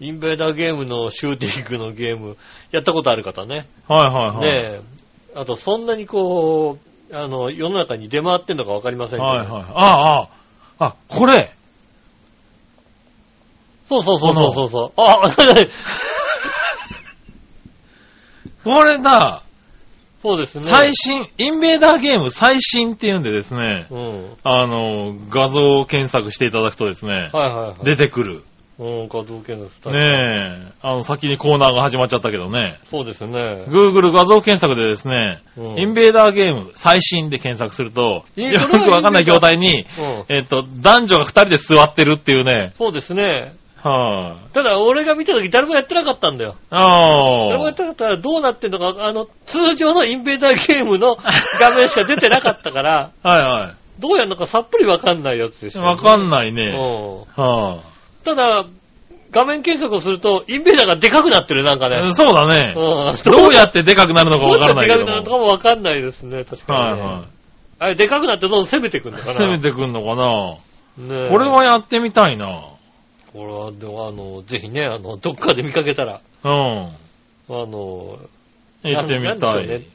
インベーダーゲームのシューティングのゲーム、やったことある方ね。あ、はいはいはい。ねえ。あと、そんなにこう、あの、世の中に出回ってんのかわかりませんけど。はいはい。ああ、ああ、あ、これ。そうそうそうそうそう。あ、これだ。そうですね。最新、インベーダーゲーム最新っていうんでですね、うん。あの、画像検索していただくとですね、はいはいはい。出てくる。うん、画像検索ねえ、あの、先にコーナーが始まっちゃったけどね、そうですね。Google 画像検索でですね、うんインベーダーゲーム最新で検索すると、えよくわかんない状態に、うん。えっと、男女が二人で座ってるっていうね、そうですね。はい、ただ、俺が見た時誰もやってなかったんだよ。あ。誰もやってなかったらどうなってんのか、あの、通常のインベーダーゲームの (laughs) 画面しか出てなかったから、はいはどうやるのかさっぱりわかんないやつでしい。ょ。わかんないうん。ね。はただ、画面検索をすると、インベーダーがでかくなってる、なんかい、ね。そうだね。うん。どうやってでかくなるのかどうやってわからないけども。でかくなるのかもわかんないですね、確かに、ね。はいはあれ、でかくなってどんどん攻めてくんのい。かな。攻めてくんのかなねえこれはやってみたいな。これは、でも、あの、ぜひね、あの、どっかで見かけたら、うん。あの、行ってみたい。なんでしょうね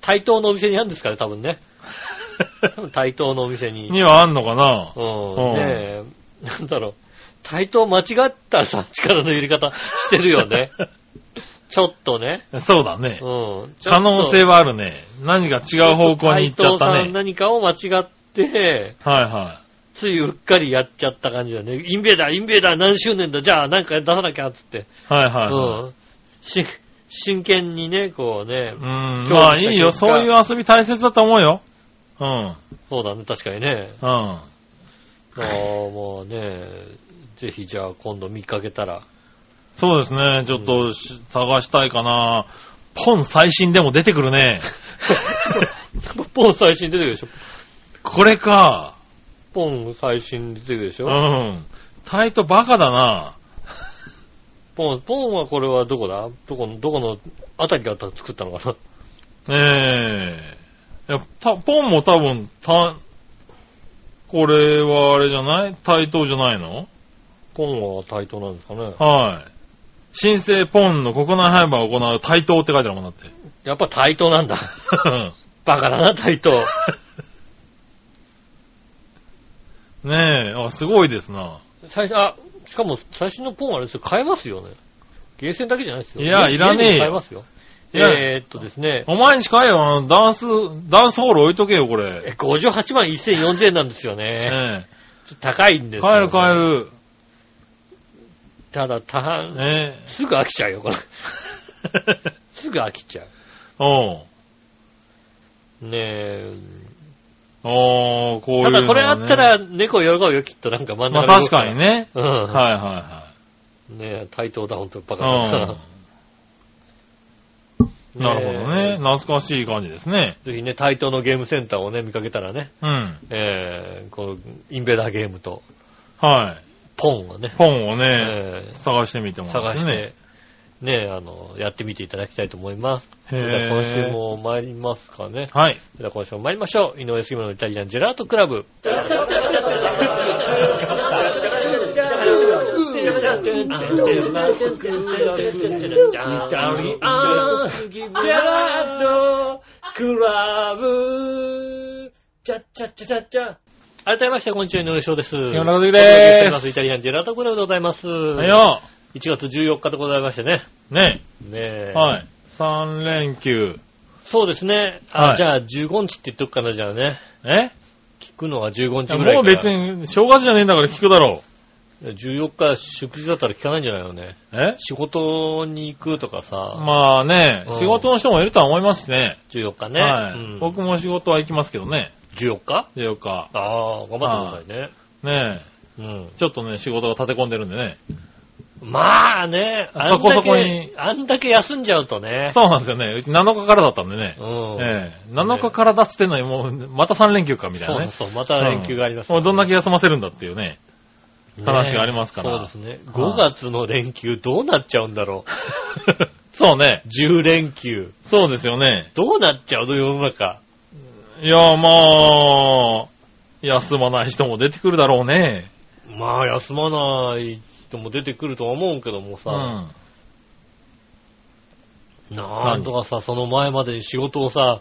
対等のお店にあるんですかね、多分ね。(laughs) 多分対等のお店に。にはあんのかなうん。うんねえ、なんだろう。対等間違ったさ、力の入れ方してるよね。(laughs) ちょっとね。そうだね。うん。可能性はあるね。何か違う方向に行っちゃった対等さんね。何かを間違って、はいはついうっかりやっちゃった感じだね。インベーダー、インベーダー何周年だ、じゃあなんか出さなきゃ、つって。い。はいはいはい。うん。し、真剣にね、こうね。うん。まあいいよ。そういう遊び大切だと思うよ。うん。そうだね、確かにね。うん。ああ、もうね、ぜひじゃあ今度見かけたら。そうですね。ちょっとし探したいかな。ポン最新でも出てくるね。(laughs) ポン最新出てくるでしょ。これか。ポン最新出てくるでしうょ。ん。タイトバカだな。ポン、ポンはこれはどこだ？どこの、どこのあたりが作ったのかな？ええいや、た、ポンも多分、た、これはあれじゃない？対等じゃないの？ポンは対等なんですかね。はい。新生ポンの国内販売を行う対等って書いてあるもんだって。やっぱ対等なんだ。(laughs) バカだな、対等。(laughs) ねえ、あ、すごいですな。最初、あ、しかも最新のポンはあれですよ、買えますよね。ゲーセンだけじゃないですよ。いや家いらねえよ買えますよ。えーっとですね、お前んち買えよ、あの、ダンス、ダンスホール置いとけよ、これ。え58万1040円なんですよね。ねちょっと高いんでえ。すよ、買える買え。る。ただ、たはん、ねすぐ飽きちゃうよ、これ。え。(laughs) すぐ飽きちゃおう。う。ねえ。おー、こういうただこれあったら猫喜ぶよ、きっとなんか真んまあ中確かに。ね。うん。はいはねえ、対等だ、ほんと、バいはい。カだな。うん。なるほどね。懐かしい感じですね。ぜひね、対等のゲームセンターをね、見かけたらね、うん。えー、この、インベーダーゲームと、はい。ポンをね、ポンをね、えー探してみてもらってね。探して、ね、あの、やってみていただきたいと思います。そへれでは今週ー。も参りますかね。はい。それでは今週も参りましょう。井上杉村のイタリアンジェラートクラブ。クラブちゃっちゃっちゃっちゃっちゃ。改めまして、こんにちは、井上翔です。杉村和樹でーすす。イタリアンジェラートクラブでございます。はいよ。1月14日でございましてね。ねねえ。はい。3連休。そうですね。あ、はいじゃあ15日って言っとくかな、じゃあね。え？聞くのは15日ぐらいもう別に。に正月じゃねえんだから聞くだろ14日祝日だったら聞かないんじゃないのね。う。え？仕事に行くとかさ。まあねうん、仕事の人もいるとは思いますしね。14日ね。はい、うん僕も仕事は行きますけどね。14日14日。ああ、頑張ってくださいね。ねうん。え。ちょっとね、仕事が立て込んでるんでね。まあね、あそこそこにあんだけ休んじゃうとね。そうなんですよね。うち7日からだったんでね。うん。ええ7日からだっつってんのにもう、また3連休かみたいなね。そうそうまた連休があります、もうどんだけ休ませるんだっていうね。ね話がありますからそうですね。5月の連休どうなっちゃうんだろ (laughs) そうねう。。10連休。そうですよね。どうなっちゃうの世の中。いや、まあ、休まない人も出てくるだろうね。まあ、休まない人も出てくるとは思うけどもうさ、ん。なんとかさ、その前までに仕事をさ、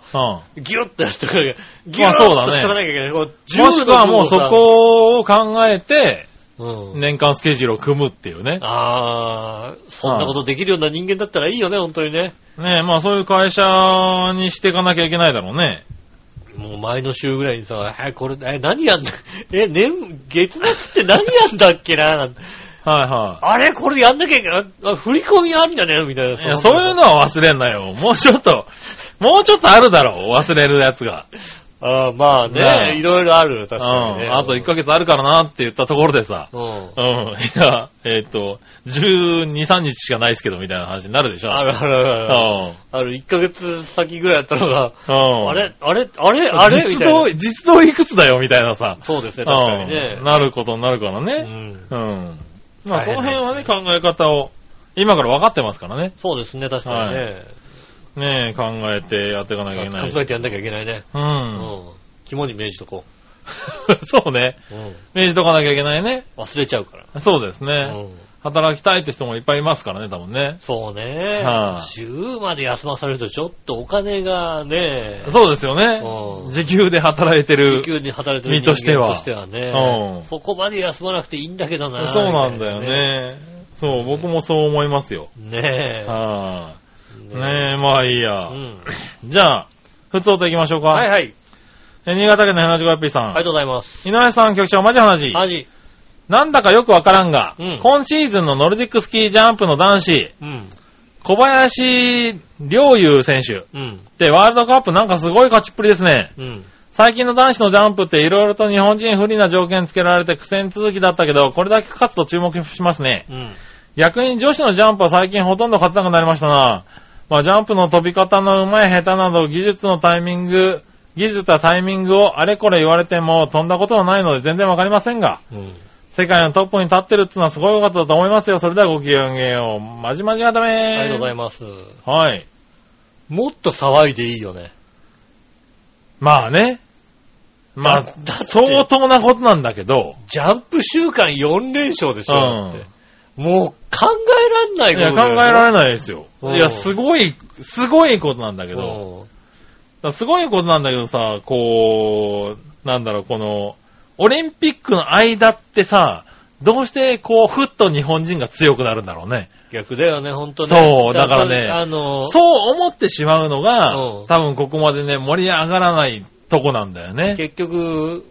うん。ギュッとやってかギュッとしてかなきゃいけない。こうもしくはもうそ、10のこを考えて、うん。年間スケジュールを組むっていうね。ああ、そんなことできるような人間だったらいいよね、本当にね。ねえ、まあそういう会社にしていかなきゃいけないだろうね。もう前の週ぐらいにさ、え、これ、え、何やんだ、(laughs) え、年、月末って何やんだっけな、なんてはいはあれ？これやんなきゃいけない？あ振り込みあんだね、みたいな。い。いや、そういうのは忘れんなよ。もうちょっと、もうちょっとあるだろう。忘れるやつが。ああまあねいろいろある、う確かにね。ん。あと1ヶ月あるからなって言ったところでさ。うん。うん。いや、えっと、12、3日しかないですけど、みたいな話になるでしょ。あるあるあるある。うん。ある、1ヶ月先ぐらいやったのが、うん。あれ？あれ？あれ？あれ？みたい実動、な。実動いくつだよ、みたいなさ。そうですね、確かにねうん。なることになるからうね。ん。うん。まあ、その辺はね、考え方を、今から分かってますからね。そうですね、確かにね。ねえ、考えてやっていかなきゃいけない。考えてやんなきゃいけないね。う。うんん。肝に銘じとこ (laughs) そうね。う。うん。明示とかなきゃいけないね。忘れちゃうから。そうですね。うん。働きたいって人もいっぱいいますからね、多分ね。そうね。はい週まで休まされるとちょっとお金がね、そうですよねう。ん時給で働いてる時。給に働いてる身としてはとしてはね、うんそこまで休まなくていいんだけどな。そうなんだよ。ね。そう、僕もそう思いますよ。ねえ。はい。ねえ、まあいいやう。ん。じゃあ、普通と行きましょうか。はいはい。え新潟県の 75P さん。ありがとうございます。井上さん局長、マジ話。マジ。なんだかよくわからんが、うん今シーズンのノルディックスキージャンプの男子、うん。小林陵侑選手っうん。てワールドカップなんかすごい勝ちっぷりですね。うん。最近の男子のジャンプって色々と日本人不利な条件つけられて苦戦続きだったけど、これだけ勝つと注目しますね。うん。逆に女子のジャンプは最近ほとんど勝てなくなりましたな。まあジャンプの飛び方の上手い下手など技術のタイミング、技術やタイミングをあれこれ言われても飛んだことはないので全然わかりませんが、うん。世界のトップに立ってるってのはすごいことだと思いますよ。それではごきげんよう。まじまじがためありがとうございまます。す。はい。もっと騒いでいいよね。まあね。まあ相当なことなんだけど、ジャンプ週間4連勝でしょ、うんだって。もう考えらんないいや、ことだよ考えられないですよ。うんいや、すごい、すごいことなんだけけど、だからすごいことなんだけどさ、こう、なんだろう、この、オリンピックの間ってさ、どうしてこう、ふっと日本人が強くなるんだろうね。逆だよね、ほんとね。そうだからねあの、そう思ってしまうのがうん、多分ここまでね、盛り上がらないとこなんだよね。結局、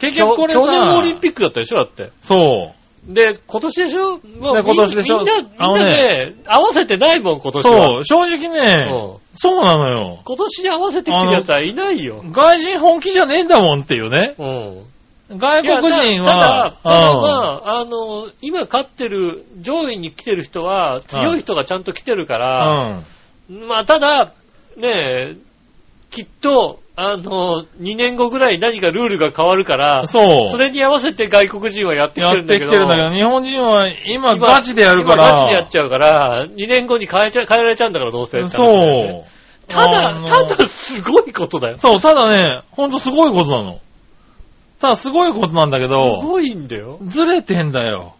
結局これさ、去年オリンピックだったでしょ、だって。そう。で、今年でしょ？今年でしょ？みんな、みんなね、合わせてないもん、今年は。そう、正直ね、うんそうなのよ。今年に合わせてきてる奴はいないよ。外人本気じゃねえんだもんっていうね。うん。外国人いやただ、は、ただうんまあ、あの、今勝ってる、上位に来てる人は、強い人がちゃんと来てるから、まあ、ただ、ねえ、きっと、あの、2年後ぐらい何かルールが変わるから、うん。そう。それに合わせて外国人はやってきやっててるんだけど。きてるんだけど、日本人は今今ガチでやるから。今ガチでやっちゃうから、2年後に変えちゃ、変えられちゃうんだから、どうせ。そう。たあだ、のただ、すごいことだよ。そう、ただね、ほんとすごいことなの。ただすごいことなんだけすど、ごいんだよ。ずれてんだよ。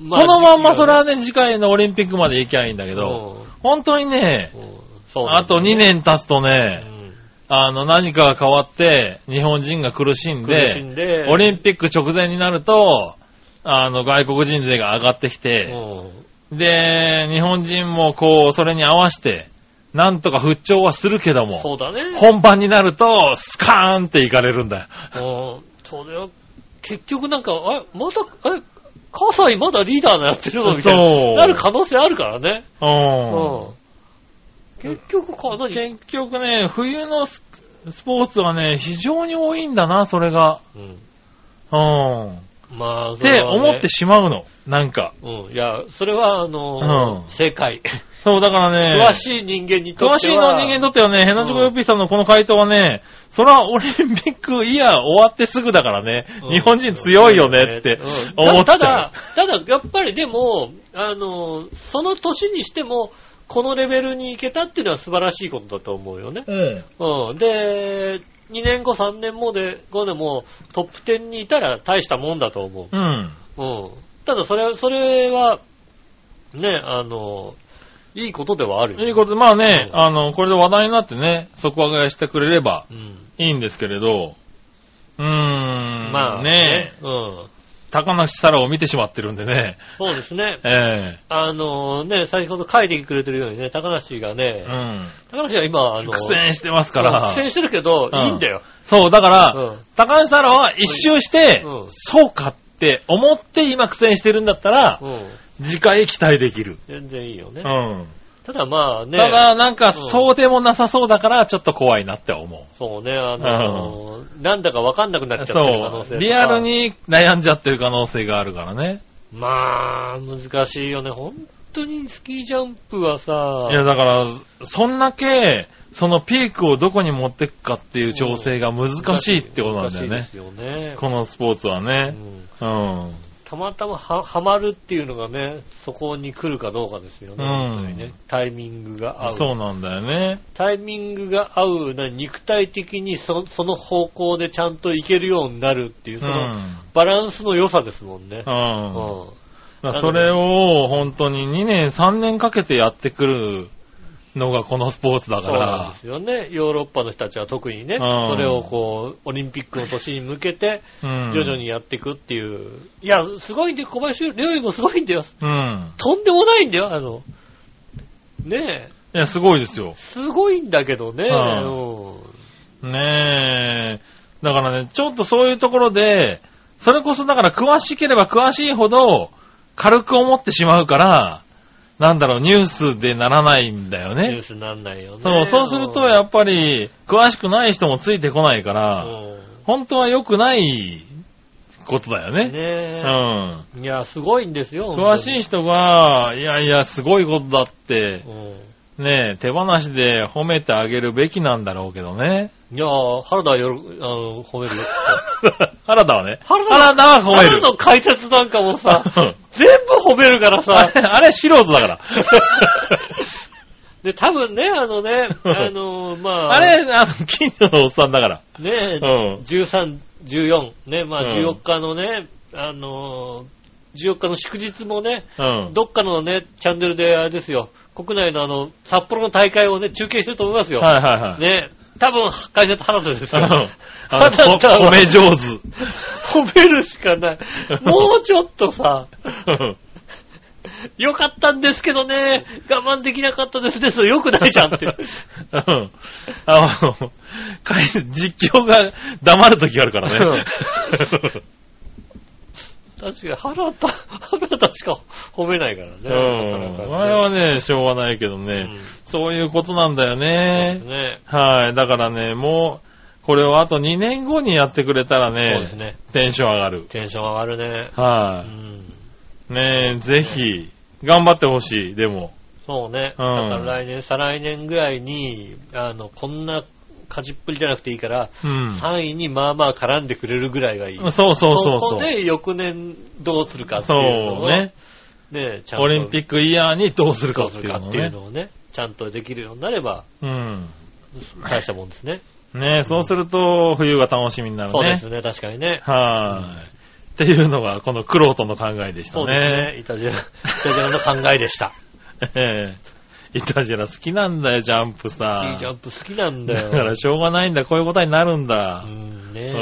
まあこのまんまそれ時はね、次回のオリンピックまで行きゃいいんだけど、本当にね、うんうんそうなんだあと2年経つとうね、んあの、何かが変わって、日本人が苦しんで、んで、オリンピック直前になると、あの、外国人勢が上がってきて、うんで、日本人もこう、それに合わせて、なんとか復調はするけども、そうだね。本番になると、スカーンっていかれるんだよ。うんそれは、結局なんか、あれ、また、あれ、葛西まだリーダーやってるのみたいな。なる可能性あるからね。う。うんん。結局かなり、結局ね、冬のススポーツはね、非常に多いんだな、それが。うん。うん。まあ、って思ってしまうの。なんか。うん。いや、それは、あのーうん正解。そう、だからね。詳しい人間にとっては。詳しいの人間にとってはね、ヘナチョコヨッピーさんのこの回答はね、それはオリンピックイヤー終わってすぐだからね、うん日本人強いよねってうん思っちゃう。ただ、ただ、やっぱりでも、あの、その年にしても、このレベルに行けたっていうのは素晴らしいことだと思うよね。うん。うん。で、2年後、3年後で、後でもトップ10にいたら大したもんだと思うん。う。うん。ただ、それは、それは、ね、あの、いいことではあるよ、いいこと、まあね、うんあの、これで話題になってね、底上げしてくれればうん。いいんですけれど、うーん、まあ、ね、うん。高梨沙羅を見てしまってるんでね、そうですね。ええあのね、先ほど書いてくれてるようにね、高梨がね、うん。高梨は今、あの、苦戦してますかうんら苦、戦してるけど、うんいいんだよ。そう、だから、うん高梨沙羅は一周して、うんそうかって思って今苦戦してるんだったら、うん。次回期待できる。全然いいよね。うん。ただまあね、ただ、なんか、そうでもなさそうだから、ちょっと怖いなって思そうね、あの、なんだかわかんなくなっう。ちゃってる可能性そう。リアル。に悩んじゃってる可能性があるからね。まあ、難しいよね。本当にスキージャンプはさ、いや、だから、そんだけ、そのピークをどこに持ってくかっていう調整が難しいってことなんだよねで。すよね。このスポーツはうね。んうん。たまたまははまるっていうのがね、そこに来るかどうかですよね。うん本当にね。タイミングが合う。そうなんだよね。タイミングが合う、な肉体的にそその方向でちゃんといけるようになるっていう、うそのん。バランスの良さですもんね。う。うんん。だからそれを本当に2年3年かけてやってくるのがこのスポーツだかそうなんらで。すよね。ヨーロッパの人たちは特にね、うんそれをこう、オリンピックの年に向けて、うん徐々にやっていくっていう。いや、すごいんで、小林陵侑もすごいんだよ。うん。とんでもないんだよ、あの。ねえ、いや、すごいですよ。すごいんだけどね。うんうんねえ。だからね、ちょっとそういうところで、それこそだから詳しければ詳しいほど軽く思ってしまうから、なんだろう、ニュースでならないんだよね。ニュースになんないよね。そう、そうするとやっぱり、詳しくない人もついてこないから、うん本当は良くないことだよね。ねえうん。いや、すごいんですよ。詳しい人が、いやいや、すごいことだって、うん。ねえ、手放しで褒めてあげるべきなんだろうけどね。いやー、原田はよろ、あの、褒めるよ。(laughs) 原田はね。原田原田は褒める。原田の解説なんかもさ、うん全部褒めるからあさ、れ、あれ素人だから。(laughs) で、多分ね、あのね、あの、まあ、あれ、あの、近所のおっさんだから。ね、うん。13、14、ね、まあうん14日のね、あの、14日の祝日もね、うん。どっかのね、チャンネルであれですよ、国内のあの、札幌の大会をね、中継してると思いますよ。はいはいはい。ね、多分、解説原田ですよ。うん (laughs) あの、褒め上手。(laughs) 褒めるしかない。(laughs) もうちょっとさ、よかったんですけどね、我慢できなかったですね、それよくないじゃんって。うん。あの、解実況が黙るときがあるからね。確かに原田、原田 (laughs) しか褒めないからね。うん。あれはね、しょうがないけどね。うんそういうことなんだよそうですね。ね。はい。だからね、もう、これをあと2年後にやってくれたらそうねです、ね。テンション上がる。テンション上がるね。うはん。い。ねえ、ぜひ、頑張ってほしい、でも。そうね。うんだから来年、再来年ぐらいに、あの、こんな勝ちっぷりじゃなくていいから、うん。3位にまあまあ絡んでくれるぐらいがいい。そうそうそうそそう。こで翌年どうするかってそいうのを、うね。ね、ちゃんとオリンピックイヤーにどうするかっていうのをね。のをね、ちゃんとできるようになれば、うん。大したもんですね。ねえ、そうすると、冬が楽しみになるね。そうですね、確かにね。はい。っていうのが、このクロートの考えでしたそうですね。ね。イタジェラ、イタジェラの考えでした。(laughs) (laughs) ええいたじら好きなんだよ、ジャンプさー。ジャンプ好きなんだよ。だからしょうがないんだ、こういうことになるんだう。ん、ね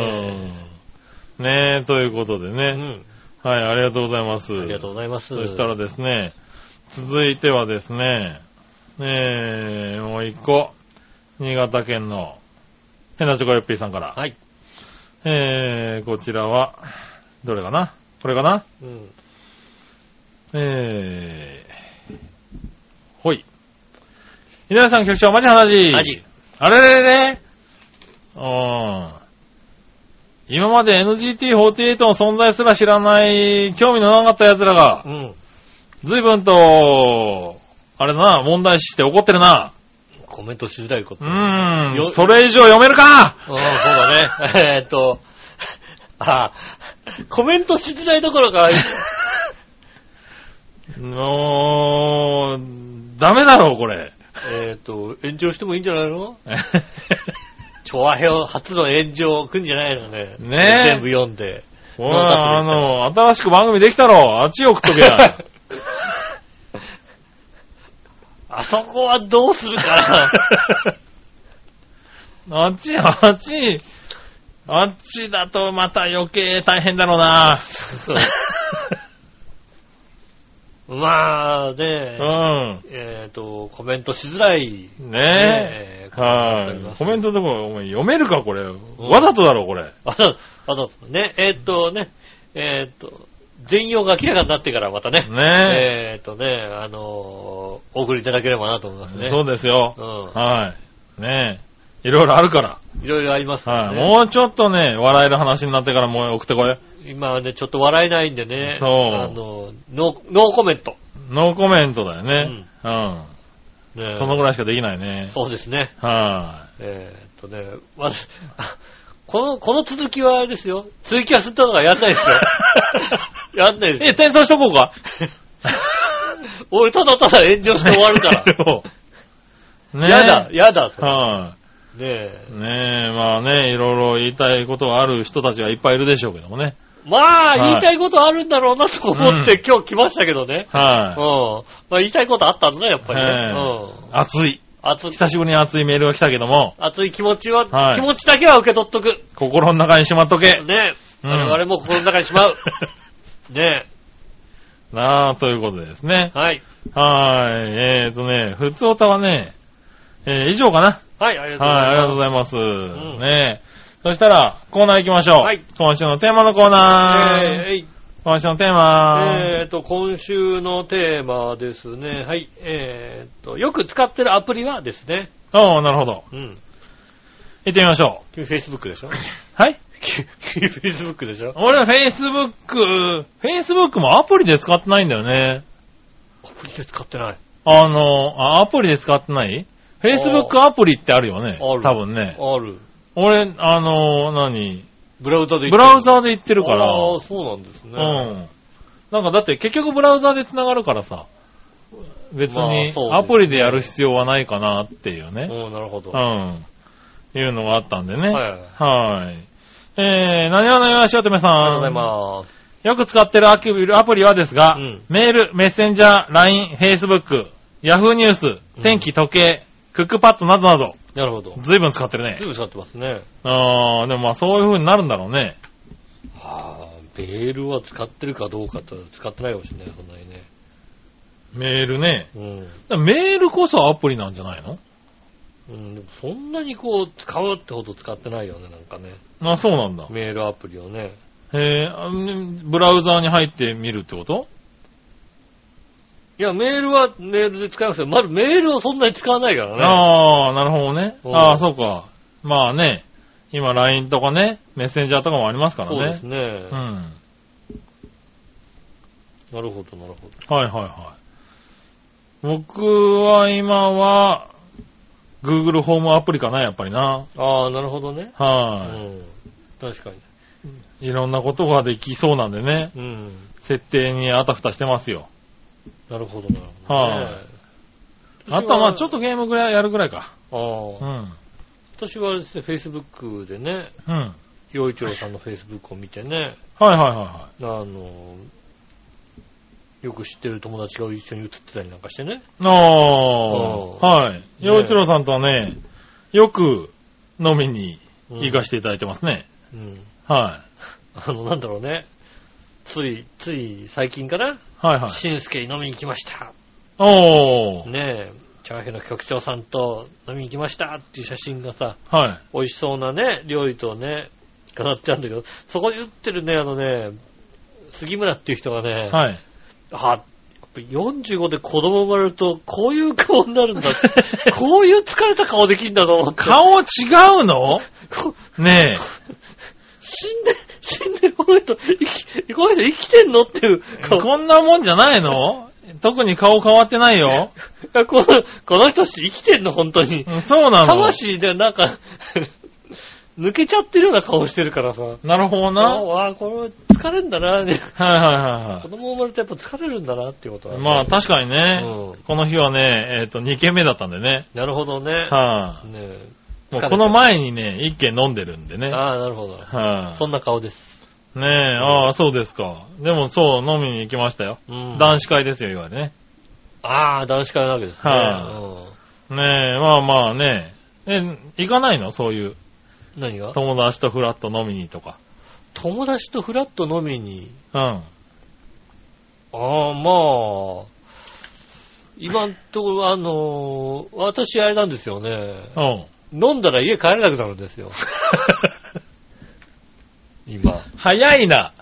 うん。ねえ、ということでえ。うね。ん。はい、ありがとうございます。ありがとうございます。そしたらですね、続いてはですね、えー、もう一個、新潟県の、ヘナチョコヨッピーさんから。はい。えー、こちらは、どれかな？これかな？うん。えー、ほい。稲田さん局長、マジ話。マジ。あれれれうん。今まで NGT48 の存在すら知らない、興味のなかった奴らがう、ん。随分と、あれだな、問題視して怒ってるな。コメントしづらいこと。ううん、ーん。よそれ以上読めるかそうだね。(laughs) えーっと、あ、コメントしづらいどころか、(laughs) もう、ダメだろう、これ。えーっと、炎上してもいいんじゃないの？(laughs) チョアヘオ初の炎上来んじゃないのね。ねえ全部読んで。ほら、あの、新しく番組できたろ？あっち送っとけや。(laughs) あそこはどうするかな？(laughs) あっち、あっち、あっちだとまた余計大変だろうな。まあうね、ん。えーっと、コメントしづらい。ねえ。えはい。ますコメントとこ、お前読めるか、これ。わざとだろ、これ。あと、あと、ね、えーっとね、えーっと、全容が明らかになってからまたね、ねえーっとね、あのーお送りいただければなと思いますね。そうですよ。うはい。ねえ。いろいろあるから。ん。いろいろありますからはい。ね。もうちょっとね、笑える話になってからもう送ってこい。今はね、ちょっと笑えないんでね。そうあの、ノー、ノーコメント。ノーコメントだよね。うん。ねそのぐらいしかできないね。そうですね。はえーっとね、まず、あこの、この続きはあれですよ。ツイキャスったのがやんないですよ。(laughs) やんないい。ですよえ、転送しとこうか。(laughs) 俺ただただ炎上して終わるから。(laughs) ねえ。やだ、やだ。はねえい。。ねえ、まあね、いろいろ言いたいことがある人たちがいっぱいいるでしょうけどもね。まあ、い言いたいことあるんだろうなと思って、今日来ましたけどね。うん。はまあ、言いたいことあったんだね、やっぱりね。ええうんい。。熱い。熱い、久しぶりに熱いメールが来たけども、熱い気持ちは、はい気持ちだけは受け取っとく。心の中にしまっとけ。ねえ。うん我々も心の中にしまう。(laughs) ねなあ、ということでですねえ。。はい。はい。えーとね、普通歌はね、えー以上かな。はい、ありがとうごはい、ありがとうございざいます。んねえ。そしたら、コーナー行きましょう。はい今週のテーマのコーナー。ます。えー今週のテーマ。えーと、今週のテーマですね。はい。えーと、よく使ってるアプリはですね。おー、なるほど。うん。行ってみましょ君 Facebook でしょ？う。はい (laughs) 君 Facebook でしょ？俺は Facebook、Facebook もアプリで使ってないんだよね。アプリで使ってない。あの、あアプリで使ってない ?Facebook アプリってあるよね。ある多分ね。ある。俺、あの、何？ブラウザでブラウーザーで言ってるから。ああ、そうなんですね。うん。なんかだって結局ブラウザーで繋がるからさ。別まあにアプリでやる必要はないかなっていうね。うん、なるほど。うはん。いうのがあったんでね。い。ははい。い。えー、何話のよしおとめさん。ありがとうございます。よく使ってるアプリアプリはですが、うんメール、メッセンジャー、LINE、Facebook、Yahoo ニュース、天気、時計、クックパッドなどなど、なるほど。随分使ってるねす。ぐ使ってますね。あー、でもまあそういう風になるんだろうね。はあ、メールは使ってるかどうかって使ってないかもしれない、そんなにね。メールね。うん。メールこそアプリなんじゃないの？うん、でもそんなにこう、使うってほど使ってないよね、なんかね。あ、そうなんだ。メールアプリをね。へーあんブラウザーに入ってみるってこと？いや、メールはメールで使いますよ。まずメールをそんなに使わないからね。ああ、なるほどね。うんああ、そうか。まあね、今 LINE とかね、メッセンジャーとかもありますからね。そうですね。うん。なるほど、なるほど。はいはいはい。僕は今は、Google ホームアプリかな、やっぱりな。ああ、なるほどね。うはん。確かに。い。いろんなことができそうなんでね、うん。設定にあたふたしてますよ。なるほど、なるほど、はいあとはまあちょっとゲームぐらいやるぐらいか。と。ああ。うん。私はですね、Facebook でね、うん。はい洋一郎さんの Facebook を見てね、はいはいはあの、よく知ってる友達が一緒に写ってたりなんかしてね。ああ、はい。洋一郎さんとはね、よく飲みに行かせていただいてますね。うん。はあの、なんだろうね。つい、つい最近かな、い。はいはい。しんすけに飲みに行きました。おー。ねえ、チャーヘの局長さんと飲みに行きましたっていう写真がさ、はい。美味しそうなね、料理とね、飾ってあるんだけど、そこに売ってるね、あのね、杉村っていう人がね、はい。あ、やっぱ45で子供生まれると、こういう顔になるんだ。(laughs) こういう疲れた顔できんだと思って。顔違うの？こね死んで、死んで、この人、生き、この人生きてんのっていうえ。顔。こんなもんじゃないの？特に顔変わってないよ。この、この人生きてんの本当に。うんそうなの。魂でなんか、抜けちゃってるような顔してるからさ。なるほどな。はいああ、これ疲れるんだな。ねはいは子供生まれてやっぱ疲れるんだなっていうこといはい。はねまあ確かにね、うんこの日はね、えっ、と、2軒目だったんでね。なるほどね。はい、ねうこの前にね、1軒飲んでるんでね。はい、ああ、なるほど。そんな顔です。ねえ、ああ、そうですか。でもそう、飲みに行きましたよ。うん男子会ですよ、いわゆるね。ああ、男子会なわけですね。はねえ、まあまあね。え、行かないの？そういう。うん何が？友達とフラッと飲みにとか。友達とフラッと飲みに？うん。ああ、まあ、今んところ、あのー私あれなんですよね。うん。飲んだら家帰れなくなるんですよ。(laughs) 今。早いな。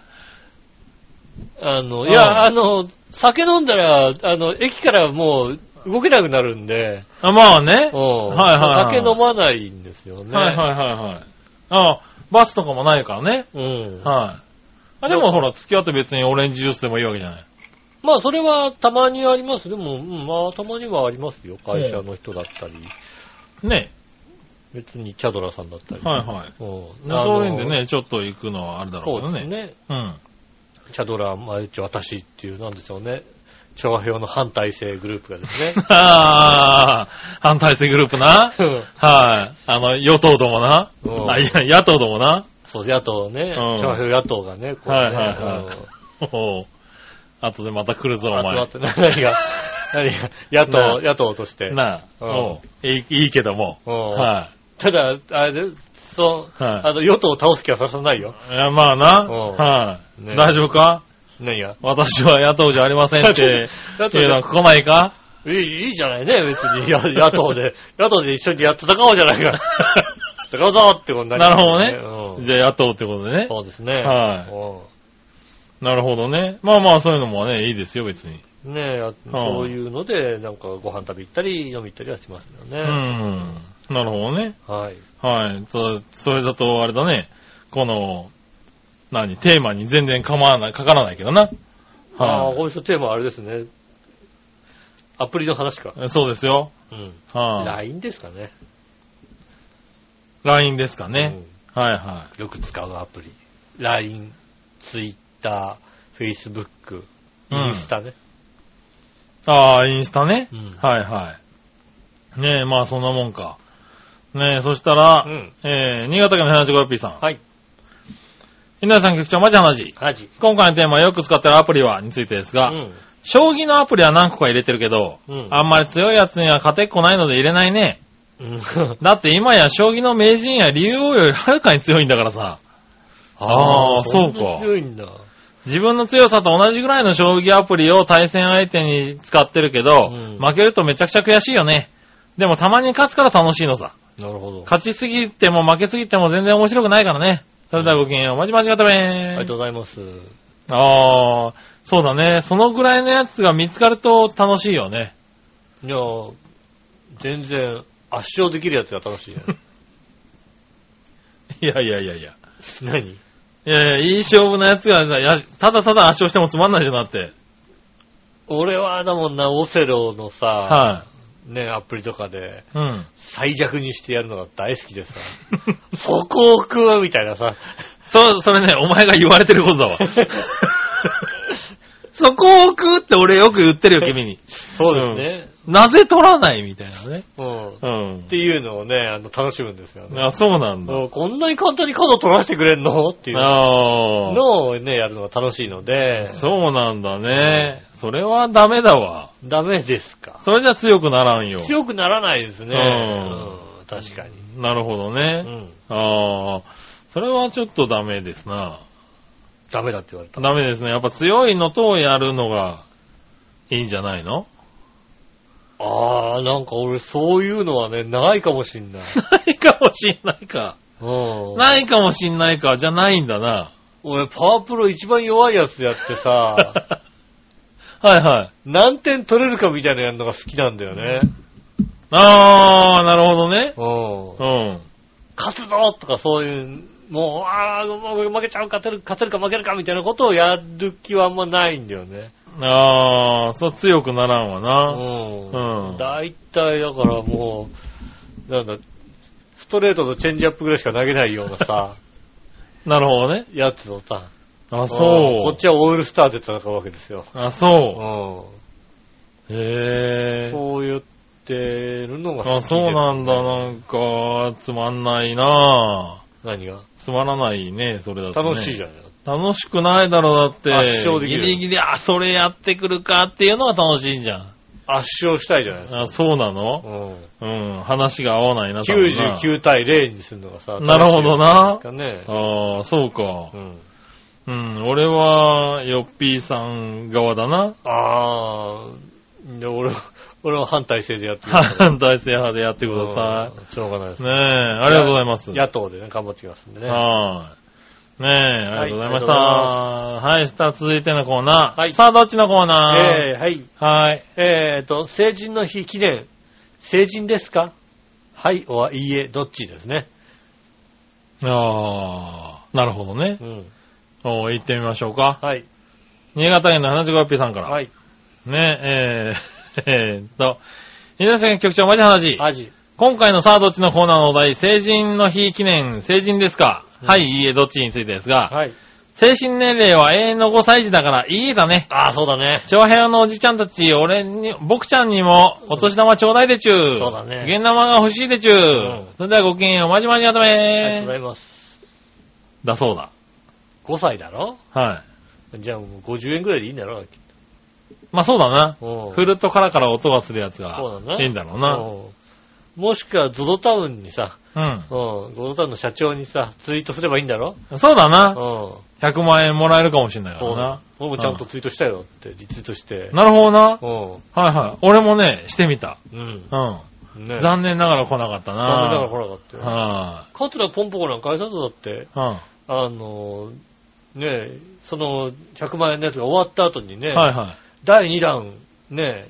あの、うんいや、あの、酒飲んだら、あの、駅からもう動けなくなるんで、あまあね。うんはいはいはい酒飲まないんですよね。はいはいはいはい。ああ、バスとかもないからね。うん。はい。あ、でもほら、付き合って別にオレンジジュースでもいいわけじゃない。まあ、それはたまにあります。でも、うんまあ、たまにはありますよ。会社の人だったり、ね。別にチャドラさんだったり。はいはい。うん。そういうんでね、ちょっと行くのはあるだ。ろうけどね。そうですね。うん。チャドラ、まあ、一応私っていう、なんでしょうね。調和表の反体制グループがですね。(laughs) ああ、反対性グループな？うんはい。あの、与党どもな？うんあ、いや、野党どもな？そう、野党ねうん。調和表野党がね、こうねはいはいはいおう後でまた来るぞ、うんお前。集まって、何が、何が、野党、な野党として。なあ。うんいいいいけども。うんはただ、あれで、そう、はいあの、与党を倒す気はさせないよ。い。いや、まあな。うんはい。ね大丈夫か？何が？私は野党じゃありませんって、(laughs) だっていうのは来ないか？いい、いいじゃないね、別に。や野党で、(laughs) 野党で一緒にやって戦おうじゃないか。(laughs) 戦うぞってことになりますなるほどね。うんじゃあ野党ってことでね。そうですね。はいい。なるほどね。まあまあそういうのもね、いいですよ、別に。ねえ、やそういうので、なんかご飯食べ行ったり、飲み行ったりはしますようね。ん。なるほどね。はい。はい。そそれだと、あれだね。この、何、テーマに全然構わない、かからないけどな。ああ、はこういうテーマはあれですね。アプリの話か。い。そうですよ。うん。はい。LINE ですかね。LINE ですかね。はいはうんよく使うアプリ。LINE、Twitter、Facebook、うんインスタね。い。ああ、インスタね。うんはいはい。ねえ、まあそんなもんか。ねえ、そしたら、うんえー、新潟県のヘナチョコヨッピーさん。はい。稲田さん局長、マジ話。話。今回のテーマはよく使ってるアプリはについてですが、うん。将棋のアプリは何個か入れてるけど、うんあんまり強いやつには勝てっこないので入れないね。うん。だって今や将棋の名人や竜王よりはるかに強いんだからさ。あーそうか強いんだ。自分の強さと同じぐらいの将棋アプリを対戦相手に使ってるけど、うん負けるとめちゃくちゃ悔しいよね。でもたまに勝つから楽しいのさ。なるほど。勝ちすぎても負けすぎても全然面白くないからね。それではごきげんよう。まじまじがたべありーがとうございます。あー、そうだね。そのぐらいのやつが見つかると楽しいよね。いや、全然圧勝できるやつが楽しいね。(laughs) いやいやいやいや。何？いやいや、いい勝負のやつがさ、やただただ圧勝してもつまんないじゃんだって。俺はだもんな、オセロのさ、はね、アプリとかでい。うん。最弱にしてやるのが大好きでさ、(laughs) そこを食うみたいなさ、そう、それね、お前が言われてることだわ。(laughs) そこを食うって俺よく言ってるよ、君に。そうですね。なぜ取らないみたいなね。うん。っうん。ていうのをね、あの、楽しむんですよね。あ、そうなんだ。うんこんなに簡単に角取らせてくれんの？っていうああ。のをね、やるのが楽しいので、そうなんだね。それはダメだわ。ダメですか？それじゃ強くならんよ。強くならないですね。うんうん確かに。なるほどうね。ん。ああ。それはちょっとダメですな。ダメだって言われた。ダメですね。やっぱ強いのとやるのがいいんじゃないの？ああ、なんか俺そういうのはね、ないかもしんない。ないかもしんないか。うん。ないかもしんないか。じゃないんだな。俺、パワープロ一番弱いやつやってさ、(laughs) はいはい。何点取れるかみたいなのやるのが好きなんだよね。あー、なるほどね。うん。うん。勝つぞとかそういう、もう、ああ、もう負けちゃう、勝てる、勝てるか負けるかみたいなことをやる気はあんまないんだよね。あー、そう強くならんわうな。ん。うん大体だからもう、なんだ、ストレートとチェンジアップぐらいしか投げないようなさ、(laughs) なるほどね。やつをさ、あ、うんそう。こっちはオイルスターで戦うわけですよ。あ、うそう。ん。へー。そう言ってるのが好きであ、すそうなんだ。なんか、つまんないな何が？つまらないね、それだと、ね。楽しいじゃん。楽しくないだろ、だって。圧勝できるギリギリ、あ、それやってくるかっていうのが楽しいんじゃん。圧勝したいじゃないですか。あ、そうなの？うん。うん、話が合わないな、多分な99対0にするのがさ、なるほどな楽しいですかね。ああ、そうかう。ん。うん、俺は、ヨッピーさん側だな。あー、で俺、(laughs) 俺は反体制でやってくださ反対制派でやってくださうんしょうがないですい。ねえ、ありがとうございます。野党でね、頑張ってきますんでね。はい。ねえ、ありがとうございました。ははい、さあ続いてのコーナー。はいさあ、どっちのコーナー？えー、はい。はい。えーと、成人の日記念。成人ですか？はい、おはいいえ、どっちですね。ああ、なるほどねう。ん。お行ってみましょうか。はい。新潟県の 75P さんから。はい。ねえ、えー、(laughs) えーっと、新潟県局長、マジ話。アジ。今回のさあどっちのコーナーのお題、成人の日記念、成人ですか、うんはい、いいえ、どっちについてですが、はい。精神年齢は永遠の5歳児だから、いいえだね。ああ、そうだね。長平のおじちゃんたち、俺に、僕ちゃんにも、お年玉ちょうだいでちゅう。そうだね現玉が欲しいでちゅう。んそれではごきげんよう、まじまじやたありがとうござめいます。だそうだ。5歳だろ？はい。じゃあもう50円ぐらいでいいんだろ？まあそうだな。うんフルートカラカラ音がするやつがそうだね。いいんだろうな。うんもしくは、ゾゾタウンにさ、うん。うん、ゾゾタウンの社長にさ、ツイートすればいいんだろ？そうだな。うん。100万円もらえるかもしれないかそうだらな。。俺もちゃんとツイートしたよって、リツイートして。なるほどな。うはいはい。俺もね、してみた。ん。うん。うん。ね残念ながら来なかったな。残念ながら来なかったよ。はカツラポンポコなんかあれだって、い。うん。あの、ねえ、その100万円のやつが終わった後にね、はいはい。第2弾、ね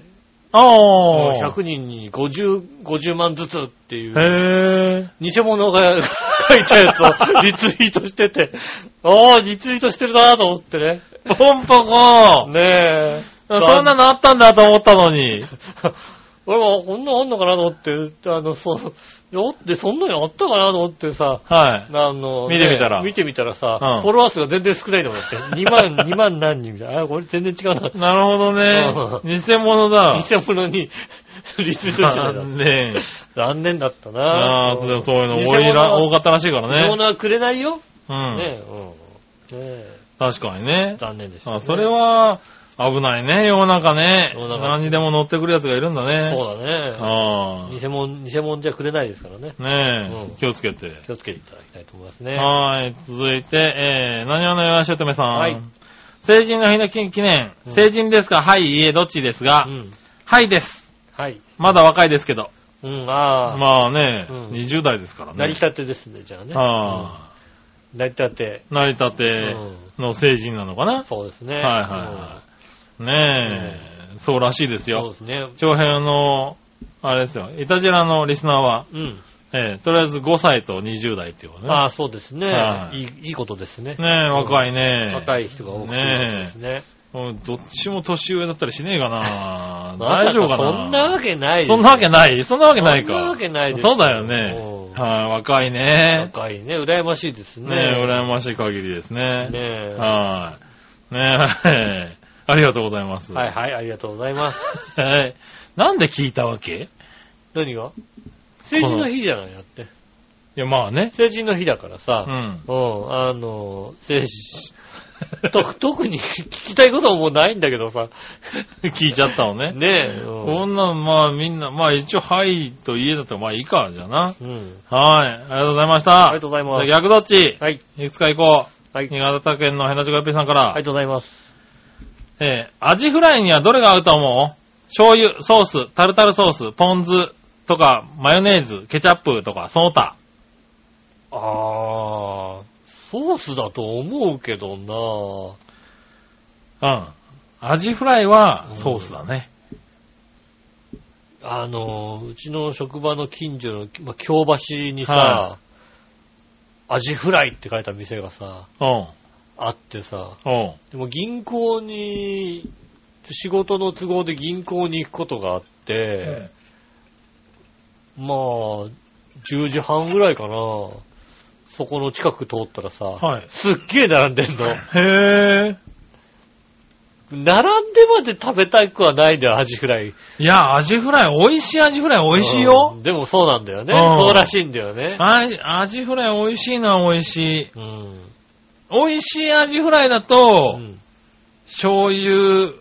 あえ、あ。100人に50、50万ずつっていう、へえ。偽物が (laughs) 書いたやつをリツイートしてて、ああ、リツイートしてるなと思ってね。ポンポコねえ。そんなのあったんだと思ったのに。(laughs) 俺もこんなのあんのかなと思って、あの、そう、よってそんなのあったかなと思ってさ、はい。あの、見てみたらね見てみたらさ、うんフォロワー数が全然少ないのだって。2万、(laughs) 2万何人みたいな。あ、これ全然違うな。なるほどね。偽物だ。偽物に (laughs) リツイートしてた。残念。残念だったなああ、そうそういうの偽多い多かったらしいからね。偽物はくれないよ。うん。ねえ、うん。ねえ、確かにね。残念でした、ね。あ、それは、危ないね、世の中ね。世の中何にでも乗ってくる奴がいるんだね。そうだね。あ偽物、偽物じゃくれないですからね。あ。ねえ、うん気をつけて。気をつけていただきたいと思いますね。はーい。続いて、えー、何話のよしおとめさん。はい成人の日の記記念。うん成人ですか？はい、いいえ、どっちですが、うん。はいです。はい。まだ若いですけど。うん、ああ、まあね、うん20代ですからね。成り立てですね、じゃあね。あうん成り立て。あ、成り立ての成人なのかな、そうですね。はいはいはい。ねえ、そうらしいですよ。うんそうですね。長編の、あれですよ、イタジラのリスナーは、うん。えーとりあえず5歳と20代っていうね。ああ、そうですねは。いいい、いいことですね。ねえ、若いね。若い人が多くてですね。うんどっちも年上だったりしねえかな (laughs) 大丈夫かなそんなわけないそんなわけないそんなわけないか。そんなわけないですそうだよね。うんはい、若いね。若いね。羨ましいですね。ねえ、羨ましい限りですね。ねえ。はい。ねえ、ありがとうございます。はいはい、ありがとうございます。(laughs) はい。なんで聞いたわけ？何が？成人の日じゃないだって。いや、まあね。成人の日だからうさ、ん。うん、あの、成人、と (laughs) 特に聞きたいことはもうないんだけどさ。聞いちゃったのね。ねえ。こんなの、まあみんな、まあ一応、はいと家だとまあいいか、じゃあな。うん。うん。はい。ありがとうございました。ありがとうございますじゃあ逆どっち？はい。いくつか行こう。はい。新潟県のヘナチョコヨッピーさんから。ありがとうございます。えー、アジフライにはどれが合うと思う？醤油、ソース、タルタルソース、ポン酢とか、マヨネーズ、ケチャップとか、その他。あー、ソースだと思うけどなうん。アジフライはソースだね。あの、うちの職場の近所の、まあ、京橋にさ、はアジフライって書いた店がさ、うん。あってさ、うん。でも銀行に、仕事の都合で銀行に行くことがあって、まあ、10時半ぐらいかな。そこの近く通ったらさ、はいすっげえ並んでんの。へえ。並んでまで食べたくはないんだよ、アジフライ。いや、アジフライ、美味しいアジフライ美味しいようん。でもそうなんだよね。うんそうらしいんだよね。あアジフライ美味しいのは美味しい。うん。美味しいアジフライだと、うん醤油、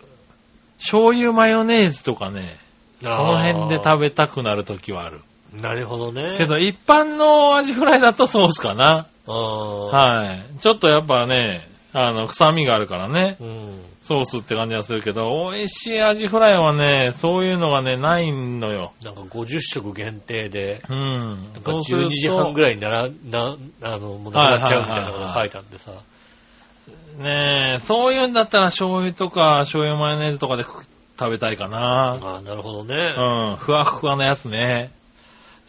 醤油マヨネーズとかね、その辺で食べたくなるときはある。なるほどね。けど、一般のアジフライだとソースかな。はい。ちょっとやっぱね、あの、臭みがあるからね、うん。ソースって感じがするけど、美味しいアジフライはね、そういうのがね、ないのよ。なんか50食限定で、うん。なんかそうする12と時半ぐらいになら、な、あの、もうなくなっちゃうみたいなこと書いてあってさ。ねえ、そういうんだったら醤油とか醤油マヨネーズとかで食べたいかな。ああ、なるほどね。うん。ふわふわのやつね。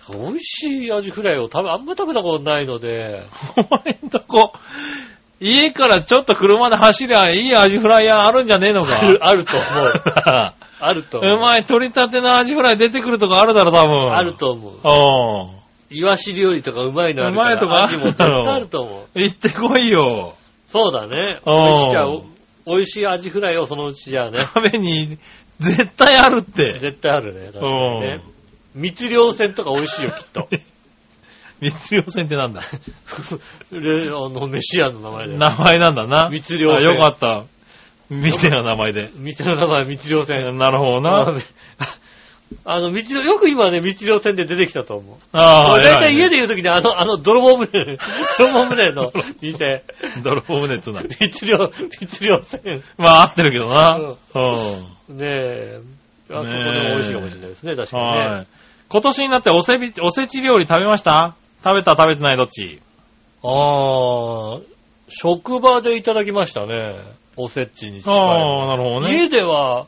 美味しいアジフライを食べ、あんま食べたことないので、(laughs) お前んとこ、家からちょっと車で走りゃいいアジフライ屋あるんじゃねえのかある、あると思う。(laughs) あると思う。うまい、取り立てのアジフライ出てくるとこあるだろ、多分。ある。と思う。うん。イワシ料理とかうまいのあるから。うまいとかあるも絶対あると思う。(laughs) 行ってこいよ。そうだね。うん美味しいじゃあお美味しいアジフライをそのうちじゃあね。食べに、絶対あるって。絶対あるね。確かにうねん。。密漁船とか美味しいよ、きっと。(laughs) 密漁船ってなんだ？で、あの、飯屋の名前で。名前なんだな。密漁船あよかった。店の名前で。店の名前、密漁船。なるほどな。あの、密漁、よく今ね、密漁船で出てきたと思う。ああ、だいたい家で。で言うときに、あの、あの、泥棒船、(laughs) 泥棒船の店、泥棒船っつうな。密漁、密漁船。まあ合ってるけどな。うんうん。ねえ、あそこでも美味しいかもしれないですね、確かにね。はい。今年になっておせび、おせち料理食べました？食べた食べてないどっち？ああ、職場でいただきましたね。おせちに近い。ああ、なるほどね。家では、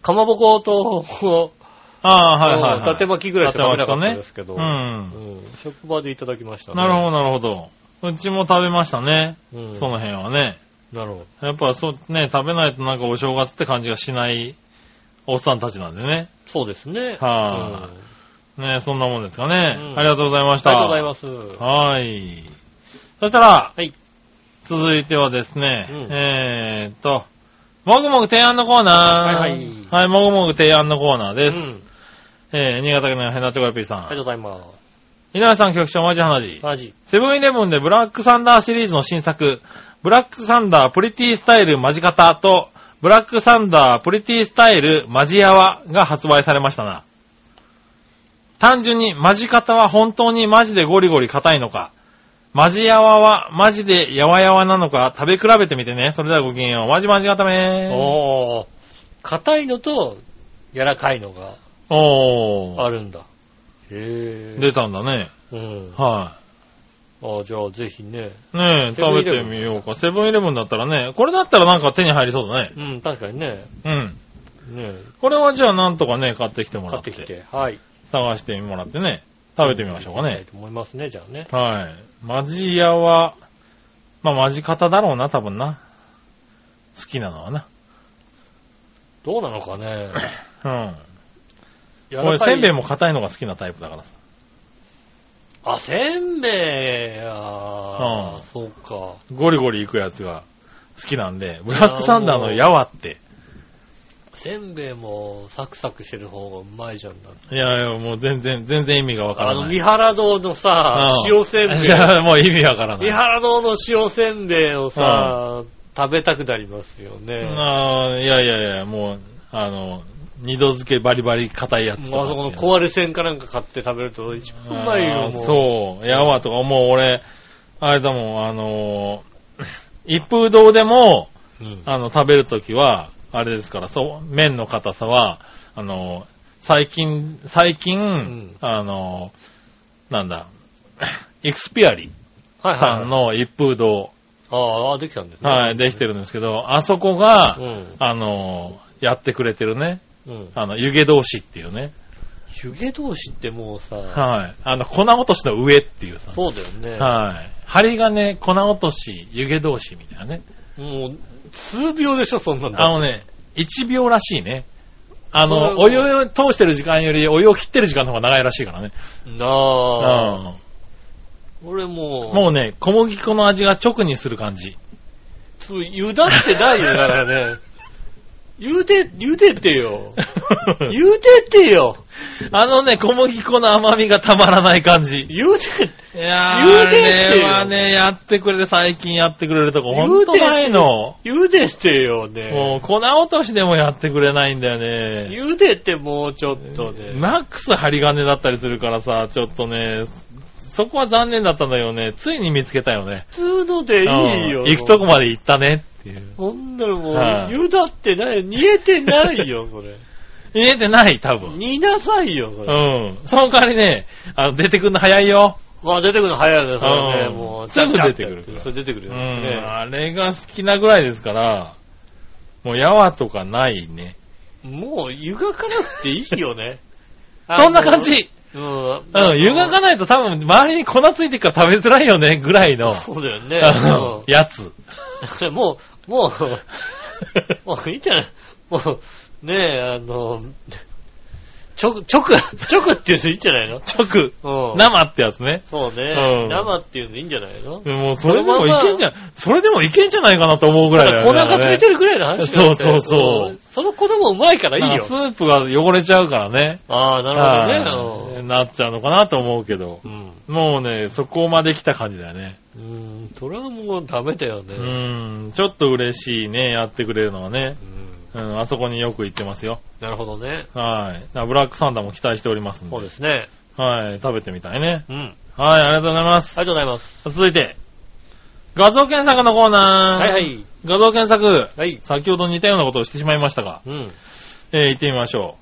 かまぼこと、ああ、はいはい、はい。伊達巻きぐらいしか食べなかったですけど、うん。うん職場でいただきましたね。なるほど、なるほど。うちも食べましたね。ど。うん、その辺はね。なるほど。やっぱそう、ね、食べないとなんかお正月って感じがしないおっさんたちなんでね。そうですね。はうんね、そんなもんですかね。うんありがとうございました。ありがとうございます。はい。そしたら、はい。続いてはですね、うんえーっと、もぐもぐ提案のコーナー。はいはいはい、もぐもぐ提案のコーナーです。うん。えー、新潟県のヘナチョコヨッピーさん。ありがとうございま稲田さん局長、マジ話。す。マジ。セブンイレブンでブラックサンダーシリーズの新作、ブラックサンダープリティスタイルマジカタと、ブラックサンダープリティスタイルマジヤワが発売されましたな。単純にマジカタは本当にマジでゴリゴリ硬いのか、マジヤワはマジでヤワヤワなのか食べ比べてみてね。それではごきげんよう。マジマジ固めおー。硬いのと、柔らかいのがおー。あるんだ。へぇ出たんだね。うん。はあじゃあぜひね。い。ねえ、食べてみようか。セブンイレブンだったらね、これだったらなんか手に入りそうだね。うん、確かにね。うん。ねこれはじゃあなんとかね、買ってきてもらっ。買っててきて。はい。探してもらってね、食べてみましょうかね。と思いますね、じゃあね。はい。マジ屋は、まあマジ方だろうな、多分な。好きなのはな。どうなのかね。(coughs) うん。柔らかい俺、せんべいも硬いのが好きなタイプだからさ。あ、せんべい、あー、うんそうか。ゴリゴリいくやつが好きなんで、ブラックサンダーのやわって。せんべいもサクサクしてる方がうまいじゃんだって。いやいや、もう全然、全然意味がわからあの、ない。三原堂のさう、ん塩せんべい。いや、もう意味わからない。三原堂の塩せんべいをさ、食べたくなりますよね。あーいやいやいや、もう、あの、二度漬けバリバリ硬いやつとか。もうあそこの壊れ線かなんか買って食べると一番うまいよ、あーもう。そう。やわとか、もう俺、あれだもん、あのー、一風堂でも、うん。あの、食べるときは、あれですから、そう、麺の硬さは、あの、最近、最近、んあの、なんだ、(laughs) エクスピアリさはい。んの一風堂、ああ、できたんですね。はい、できてるんですけど、あそこが、うん。あの、やってくれてるね、うん。あの、湯気同士っていうね、湯気同士ってもうさ、はい、あの、粉落としの上っていうさ、そうだよね。はい、針金、粉落とし、湯気同士みたいなね。もう、数秒でしょ、そんなんだ。あのね、1秒らしいね。あの、もお湯を通してる時間よりお湯を切ってる時間の方が長いらしいからね。なあ。うん俺もう、もうね、小麦粉の味が直にする感じ。そう、茹だってないよ、だからね。茹で、茹でてよ。(laughs) 茹でてよ。あのね、小麦粉の甘みがたまらない感じ。茹で、いやー、茹でてあよれはね、やってくれる、最近やってくれるとこ、ほんとないの。茹でてよもねう、。粉落としでもやってくれないんだよね。茹でてもうちょっとね。マックス針金だったりするからさ、ちょっとね、そこは残念だったんだよね。ついに見つけたよね。普通のでいいよ。うん行くとこまで行ったねっていう。そんなのもう、はい茹だってない、煮えてないよ、それ。見えてない、多分。煮なさいよ、それ。うん。その代わりね、あの、出てくるの早いよ。まあ出てくるの早いよね、それね。うんもう、すぐ出てくるそれ出てくるうん。よね。あれが好きなぐらいですから、もう、やわとかないね。もう湯がかなくていいよね。(laughs) そんな感じ。あの。うん。湯がかないと多分、周りに粉ついてるから食べづらいよね、ぐらいの。そうだよね。うんやつ。う (laughs) んもう、もう、(laughs) もういいんじゃない？もう、ねえ、あの、直、直、直っていうのいいんじゃないの？直。うん。生ってやつね。そうね。うん生っていうのいいんじゃないの？もう、それでもいけんじゃ、それでもいけんじゃないかなと思うぐらいだよ粉ね。がついてるぐらいの話だよねそうそうそうんその粉もうまいからいいよス。ープが汚れちゃうからね。ああ、なるほどね。はいなっちゃうのかなと思うけど。うん。もうね、そこまで来た感じだよね。うん。それはもうダメだよね。う。ん、ちょっと嬉しいね、やってくれるのはね。うんうん、あそこによく行ってますよ。なるほどね。はい。ブラックサンダーも期待しておりますんで。そうですね。はい、食べてみたいね。うん。はい、ありがとうございます。ありがとうございます。続いて、画像検索のコーナー。はいはい。画像検索。はい。先ほど似たようなことをしてしまいましたが、うん。えー、行ってみましょ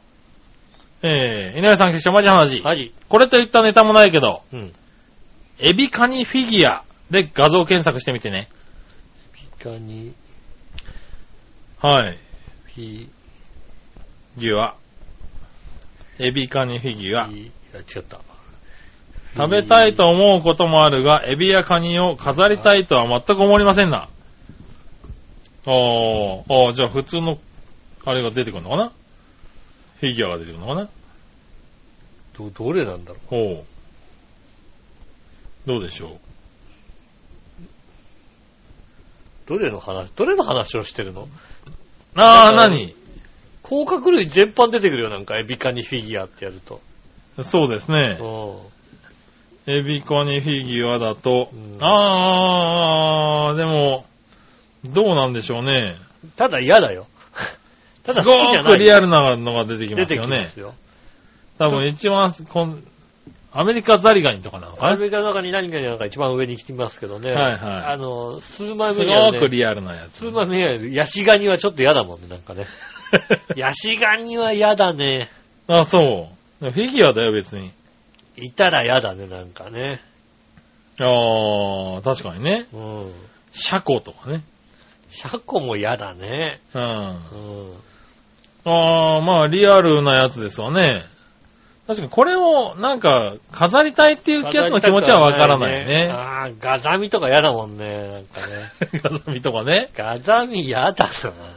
う。えー、井上さん決勝マジ話。マジ。これといったネタもないけど、うん。エビカニフィギュアで画像検索してみてね。ピカに、はい。ピ、ギュア。エビカニフィギュア。違った。食べたいと思うこともあるが、エビやカニを飾りたいとは全く思いませんな。あー、あーじゃあ普通の、あれが出てくるのかな？フィギュアが出てくるのかな？ど、どれなんだろほう。どうでしょうう？どれの話、どれの話をしてるの？あー、なんか何？甲殻類全般出てくるよ、なんか、エビカニフィギュアってやると。そうですね。うエビカニフィギュアだと、うんあー、でも、どうなんでしょうね。ん。ただ嫌だよ。(laughs) ただすご好きじゃない。くリアルなのが出てきますよね出てきま。すよ。多分一番こん、アメリカザリガニとかなのかな？アメリカの中に何かなんか一番上に来てますけどね。はいはいあの、数枚す目にある、ね、ごくリアルなやつ。数枚目にあるヤシガニはちょっと嫌だもんね、なんかね。(laughs) ヤシガニは嫌だね。あ、そう。フィギュアだよ、別に。いたら嫌だね、なんかね。あー、確かにね。うん。シャコとかね。シャコも嫌だね。うん。うん。あー、まあ、リアルなやつですわね。確かにこれを、なんか、飾りたいっていうやつの気持ちはわからないね。ああ、ガザミとか嫌だもんね、なんかね。ガザミとかね。ガザミ嫌だ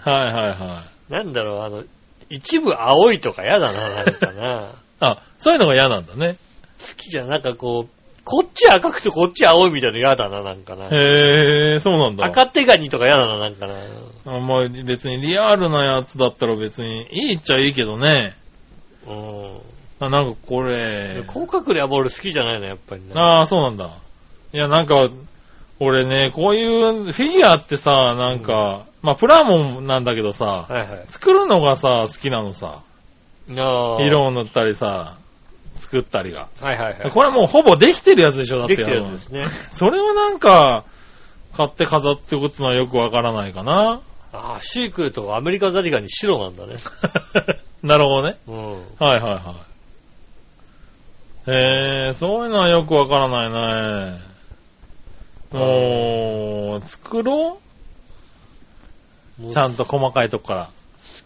な。はいはいはい。なんだろう、あの、一部青いとか嫌だな、なんかな。(laughs) あ、そういうのが嫌なんだね。好きじゃん、なんかこう、こっち赤くてこっち青いみたいなの嫌だな、なんかな。へえ、そうなんだ。赤手ガニとか嫌だな、なんかな。あまあ別にリアルなやつだったら別にいいっちゃいいけどね。うん。あなんかこれ、甲殻類は俺好きじゃないの、やっぱりね。ああ、そうなんだ。いや、なんか、俺ね、こういうフィギュアってさ、なんか、まあプラモンなんだけどさ、はいはい。作るのがさ、好きなのさ。色を塗ったりさ、作ったりが。はいはいはい。これもうほぼできてるやつでしょだって。できてるやつですね。それをなんか、買って飾っておくのはよくわからないかな。ああ、シークレットがアメリカザリガニ白なんだね。(laughs) なるほどね。うん。はいはいはい。へえ、そういうのはよくわからないね。もう、作ろもううちゃんと細かいとこから。好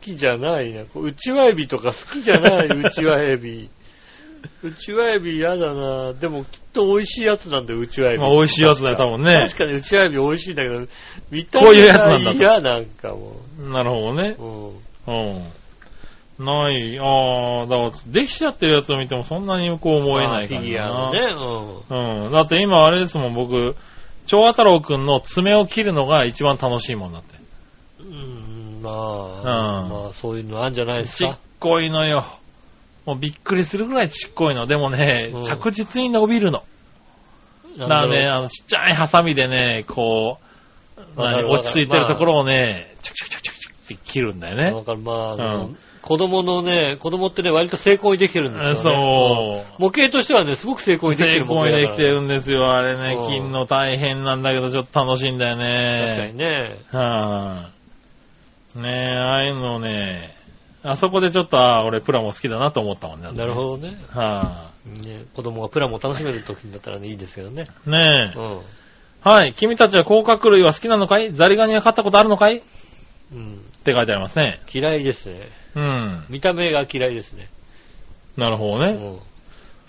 きじゃないね。こううちわエビとか好きじゃない、うちわエビ。うちわエビ嫌だなでもきっと美味しいやつなんだよ、うちわエビ。まあ美味しいやつだよ、多分ね確。かにうちわエビ美味しいんだけど、見たこういうやつなんだと嫌なんかもなるほどね。う。うん。うん。ない、ああ、だから、できちゃってるやつを見てもそんなにこう思えない感じまあフィギュアだな。のね、うん。だって今あれですもん、僕、長太郎くんの爪を切るのが一番楽しいもんだって。うん。うん、まあ、うんまあそういうのあるんじゃないですちっか。こいのよ。もうびっくりするぐらいちっこいの。でもね、うん着実に伸びるの。だからね、あの、ちっちゃいハサミでね、こう、落ち着いてるところをね、チャクチャクチャクチャクって切るんだよね。わかる。まあ、うん子供のね、子供ってね、割と成功にできてるんですよね。そううん模型としてはね、すごく成功にできて成る模型だから功にできてるんですよ。あれねう、ん切んの大変なんだけど、ちょっと楽しいんだよ確かにね。ね。はい、ねえ、ああいうのね、あそこでちょっと、あ俺プラモ好きだなと思ったもんね。なるほどね。はね子供がプラモを楽しめる時だったらね、いいですけどね。い、ねえ、うん。はい。君たちは甲殻類は好きなのかい？ザリガニは飼ったことあるのかい？っうん。て書いてありますね。嫌いですね。うん。見た目が嫌いですね。なるほどね。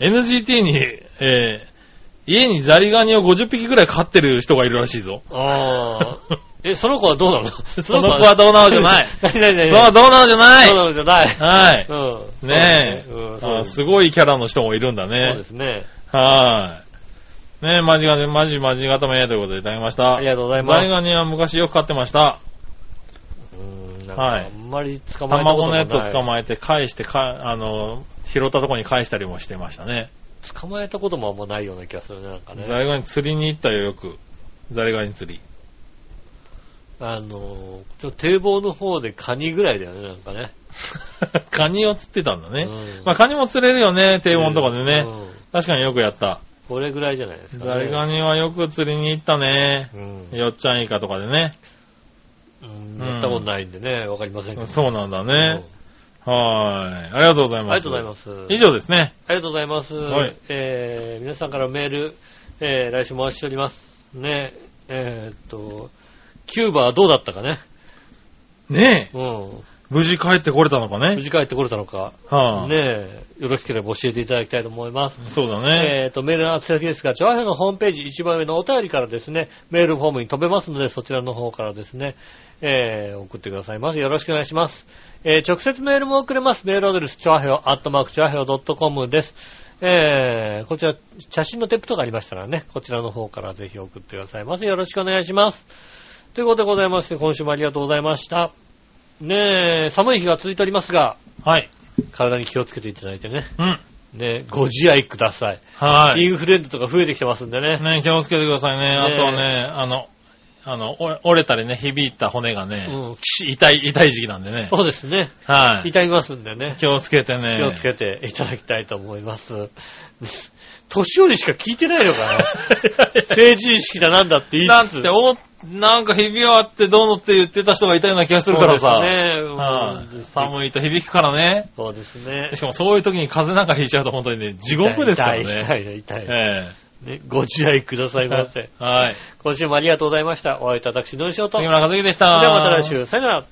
うん。NGT に、えー家にザリガニを50匹くらい飼ってる人がいるらしいぞ。ああ。え、その子はどうなの？その子はどうなのじゃない。何何何そう、どうなのじゃないそうなのじゃない。はい。うん。ねえ、うん、すすごいキャラの人もいるんだそうねで。すね。はい。ねえ、マジガニ、マジマジ固めということでいただきました。ありがとうございますザリガニは昔よく飼ってました。うん。なんかはいあんまり捕まえたこと卵のやつを捕えまえて返して、か、あの、拾ったとこに返したりもしてましたね。捕まえたこともあんまないような気がするね、なんかね。ザリガニ釣りに行ったよ、よく。ザリガニ釣り。あの、ちょっと堤防の方でカニぐらいだよね、なんかね。(laughs) カニを釣ってたんだね。うんまあ、カニも釣れるよね、低温とかでね。うん確かによくやった。これぐらいじゃないですか、ね。ザリガニはよく釣りに行ったね。うん。よっちゃんイカとかでね。うんやったことないんでね、わかりませんけど。そうなんだうんね。はい。ありがとうございあります。がとうございます。以上ですね。ありがとうございます。はいえー、皆さんからメール、えー、来週もお待ちしております。ね、えーっと、キューバはどうだったかね。ねえ。うん。無事帰ってこれたのかね。無事帰ってこれたのか。はあ、ねえ、よろしければ教えていただきたいと思います。そうだね。えっ、と、メールの宛先ですが、チョアヘのホームページ一番上のお便りからですね、メールフォームに飛べますので、そちらの方からですね、えー、送ってくださいませ。よろしくお願いします。えー、直接メールも送れます。メールアドレス、チョアヘオ、アットマークチョアヘオ .com です。えー、こちら、写真のテップとかありましたらね、こちらの方からぜひ送ってくださいませ。よろしくお願いします。ということでございまして、今週もありがとうございました。ねえ、寒い日が続いておりますが、はい。体に気をつけていただいてね。うん。ね、ご自愛ください。はい。インフルエンザとか増えてきてますんでね。ね気をつけてくださいね。あねとはね、あの、あの、折れたりね、響いた骨がね、うんき痛い、痛い時期なんでね。そうですね。はい。痛みますんでね。気をつけてね。気をつけていただきたいと思います。年寄りしか聞いてないのかな (laughs) 成人式だなんだって言いつつ。だって、お、なんかひび割ってどうのって言ってた人がいたような気がするからさ。そうですね。はいうん寒いと響くからね。そうですね。しかもそういう時に風邪なんかひいちゃうと本当にね、地獄ですからね。痛い、痛い、痛い。えね、ご自愛くださえいませ。はい。今週もありがとうございました。お会いいただくしのりしおと。それ杉村和樹でした。ではまた来週。さよなら。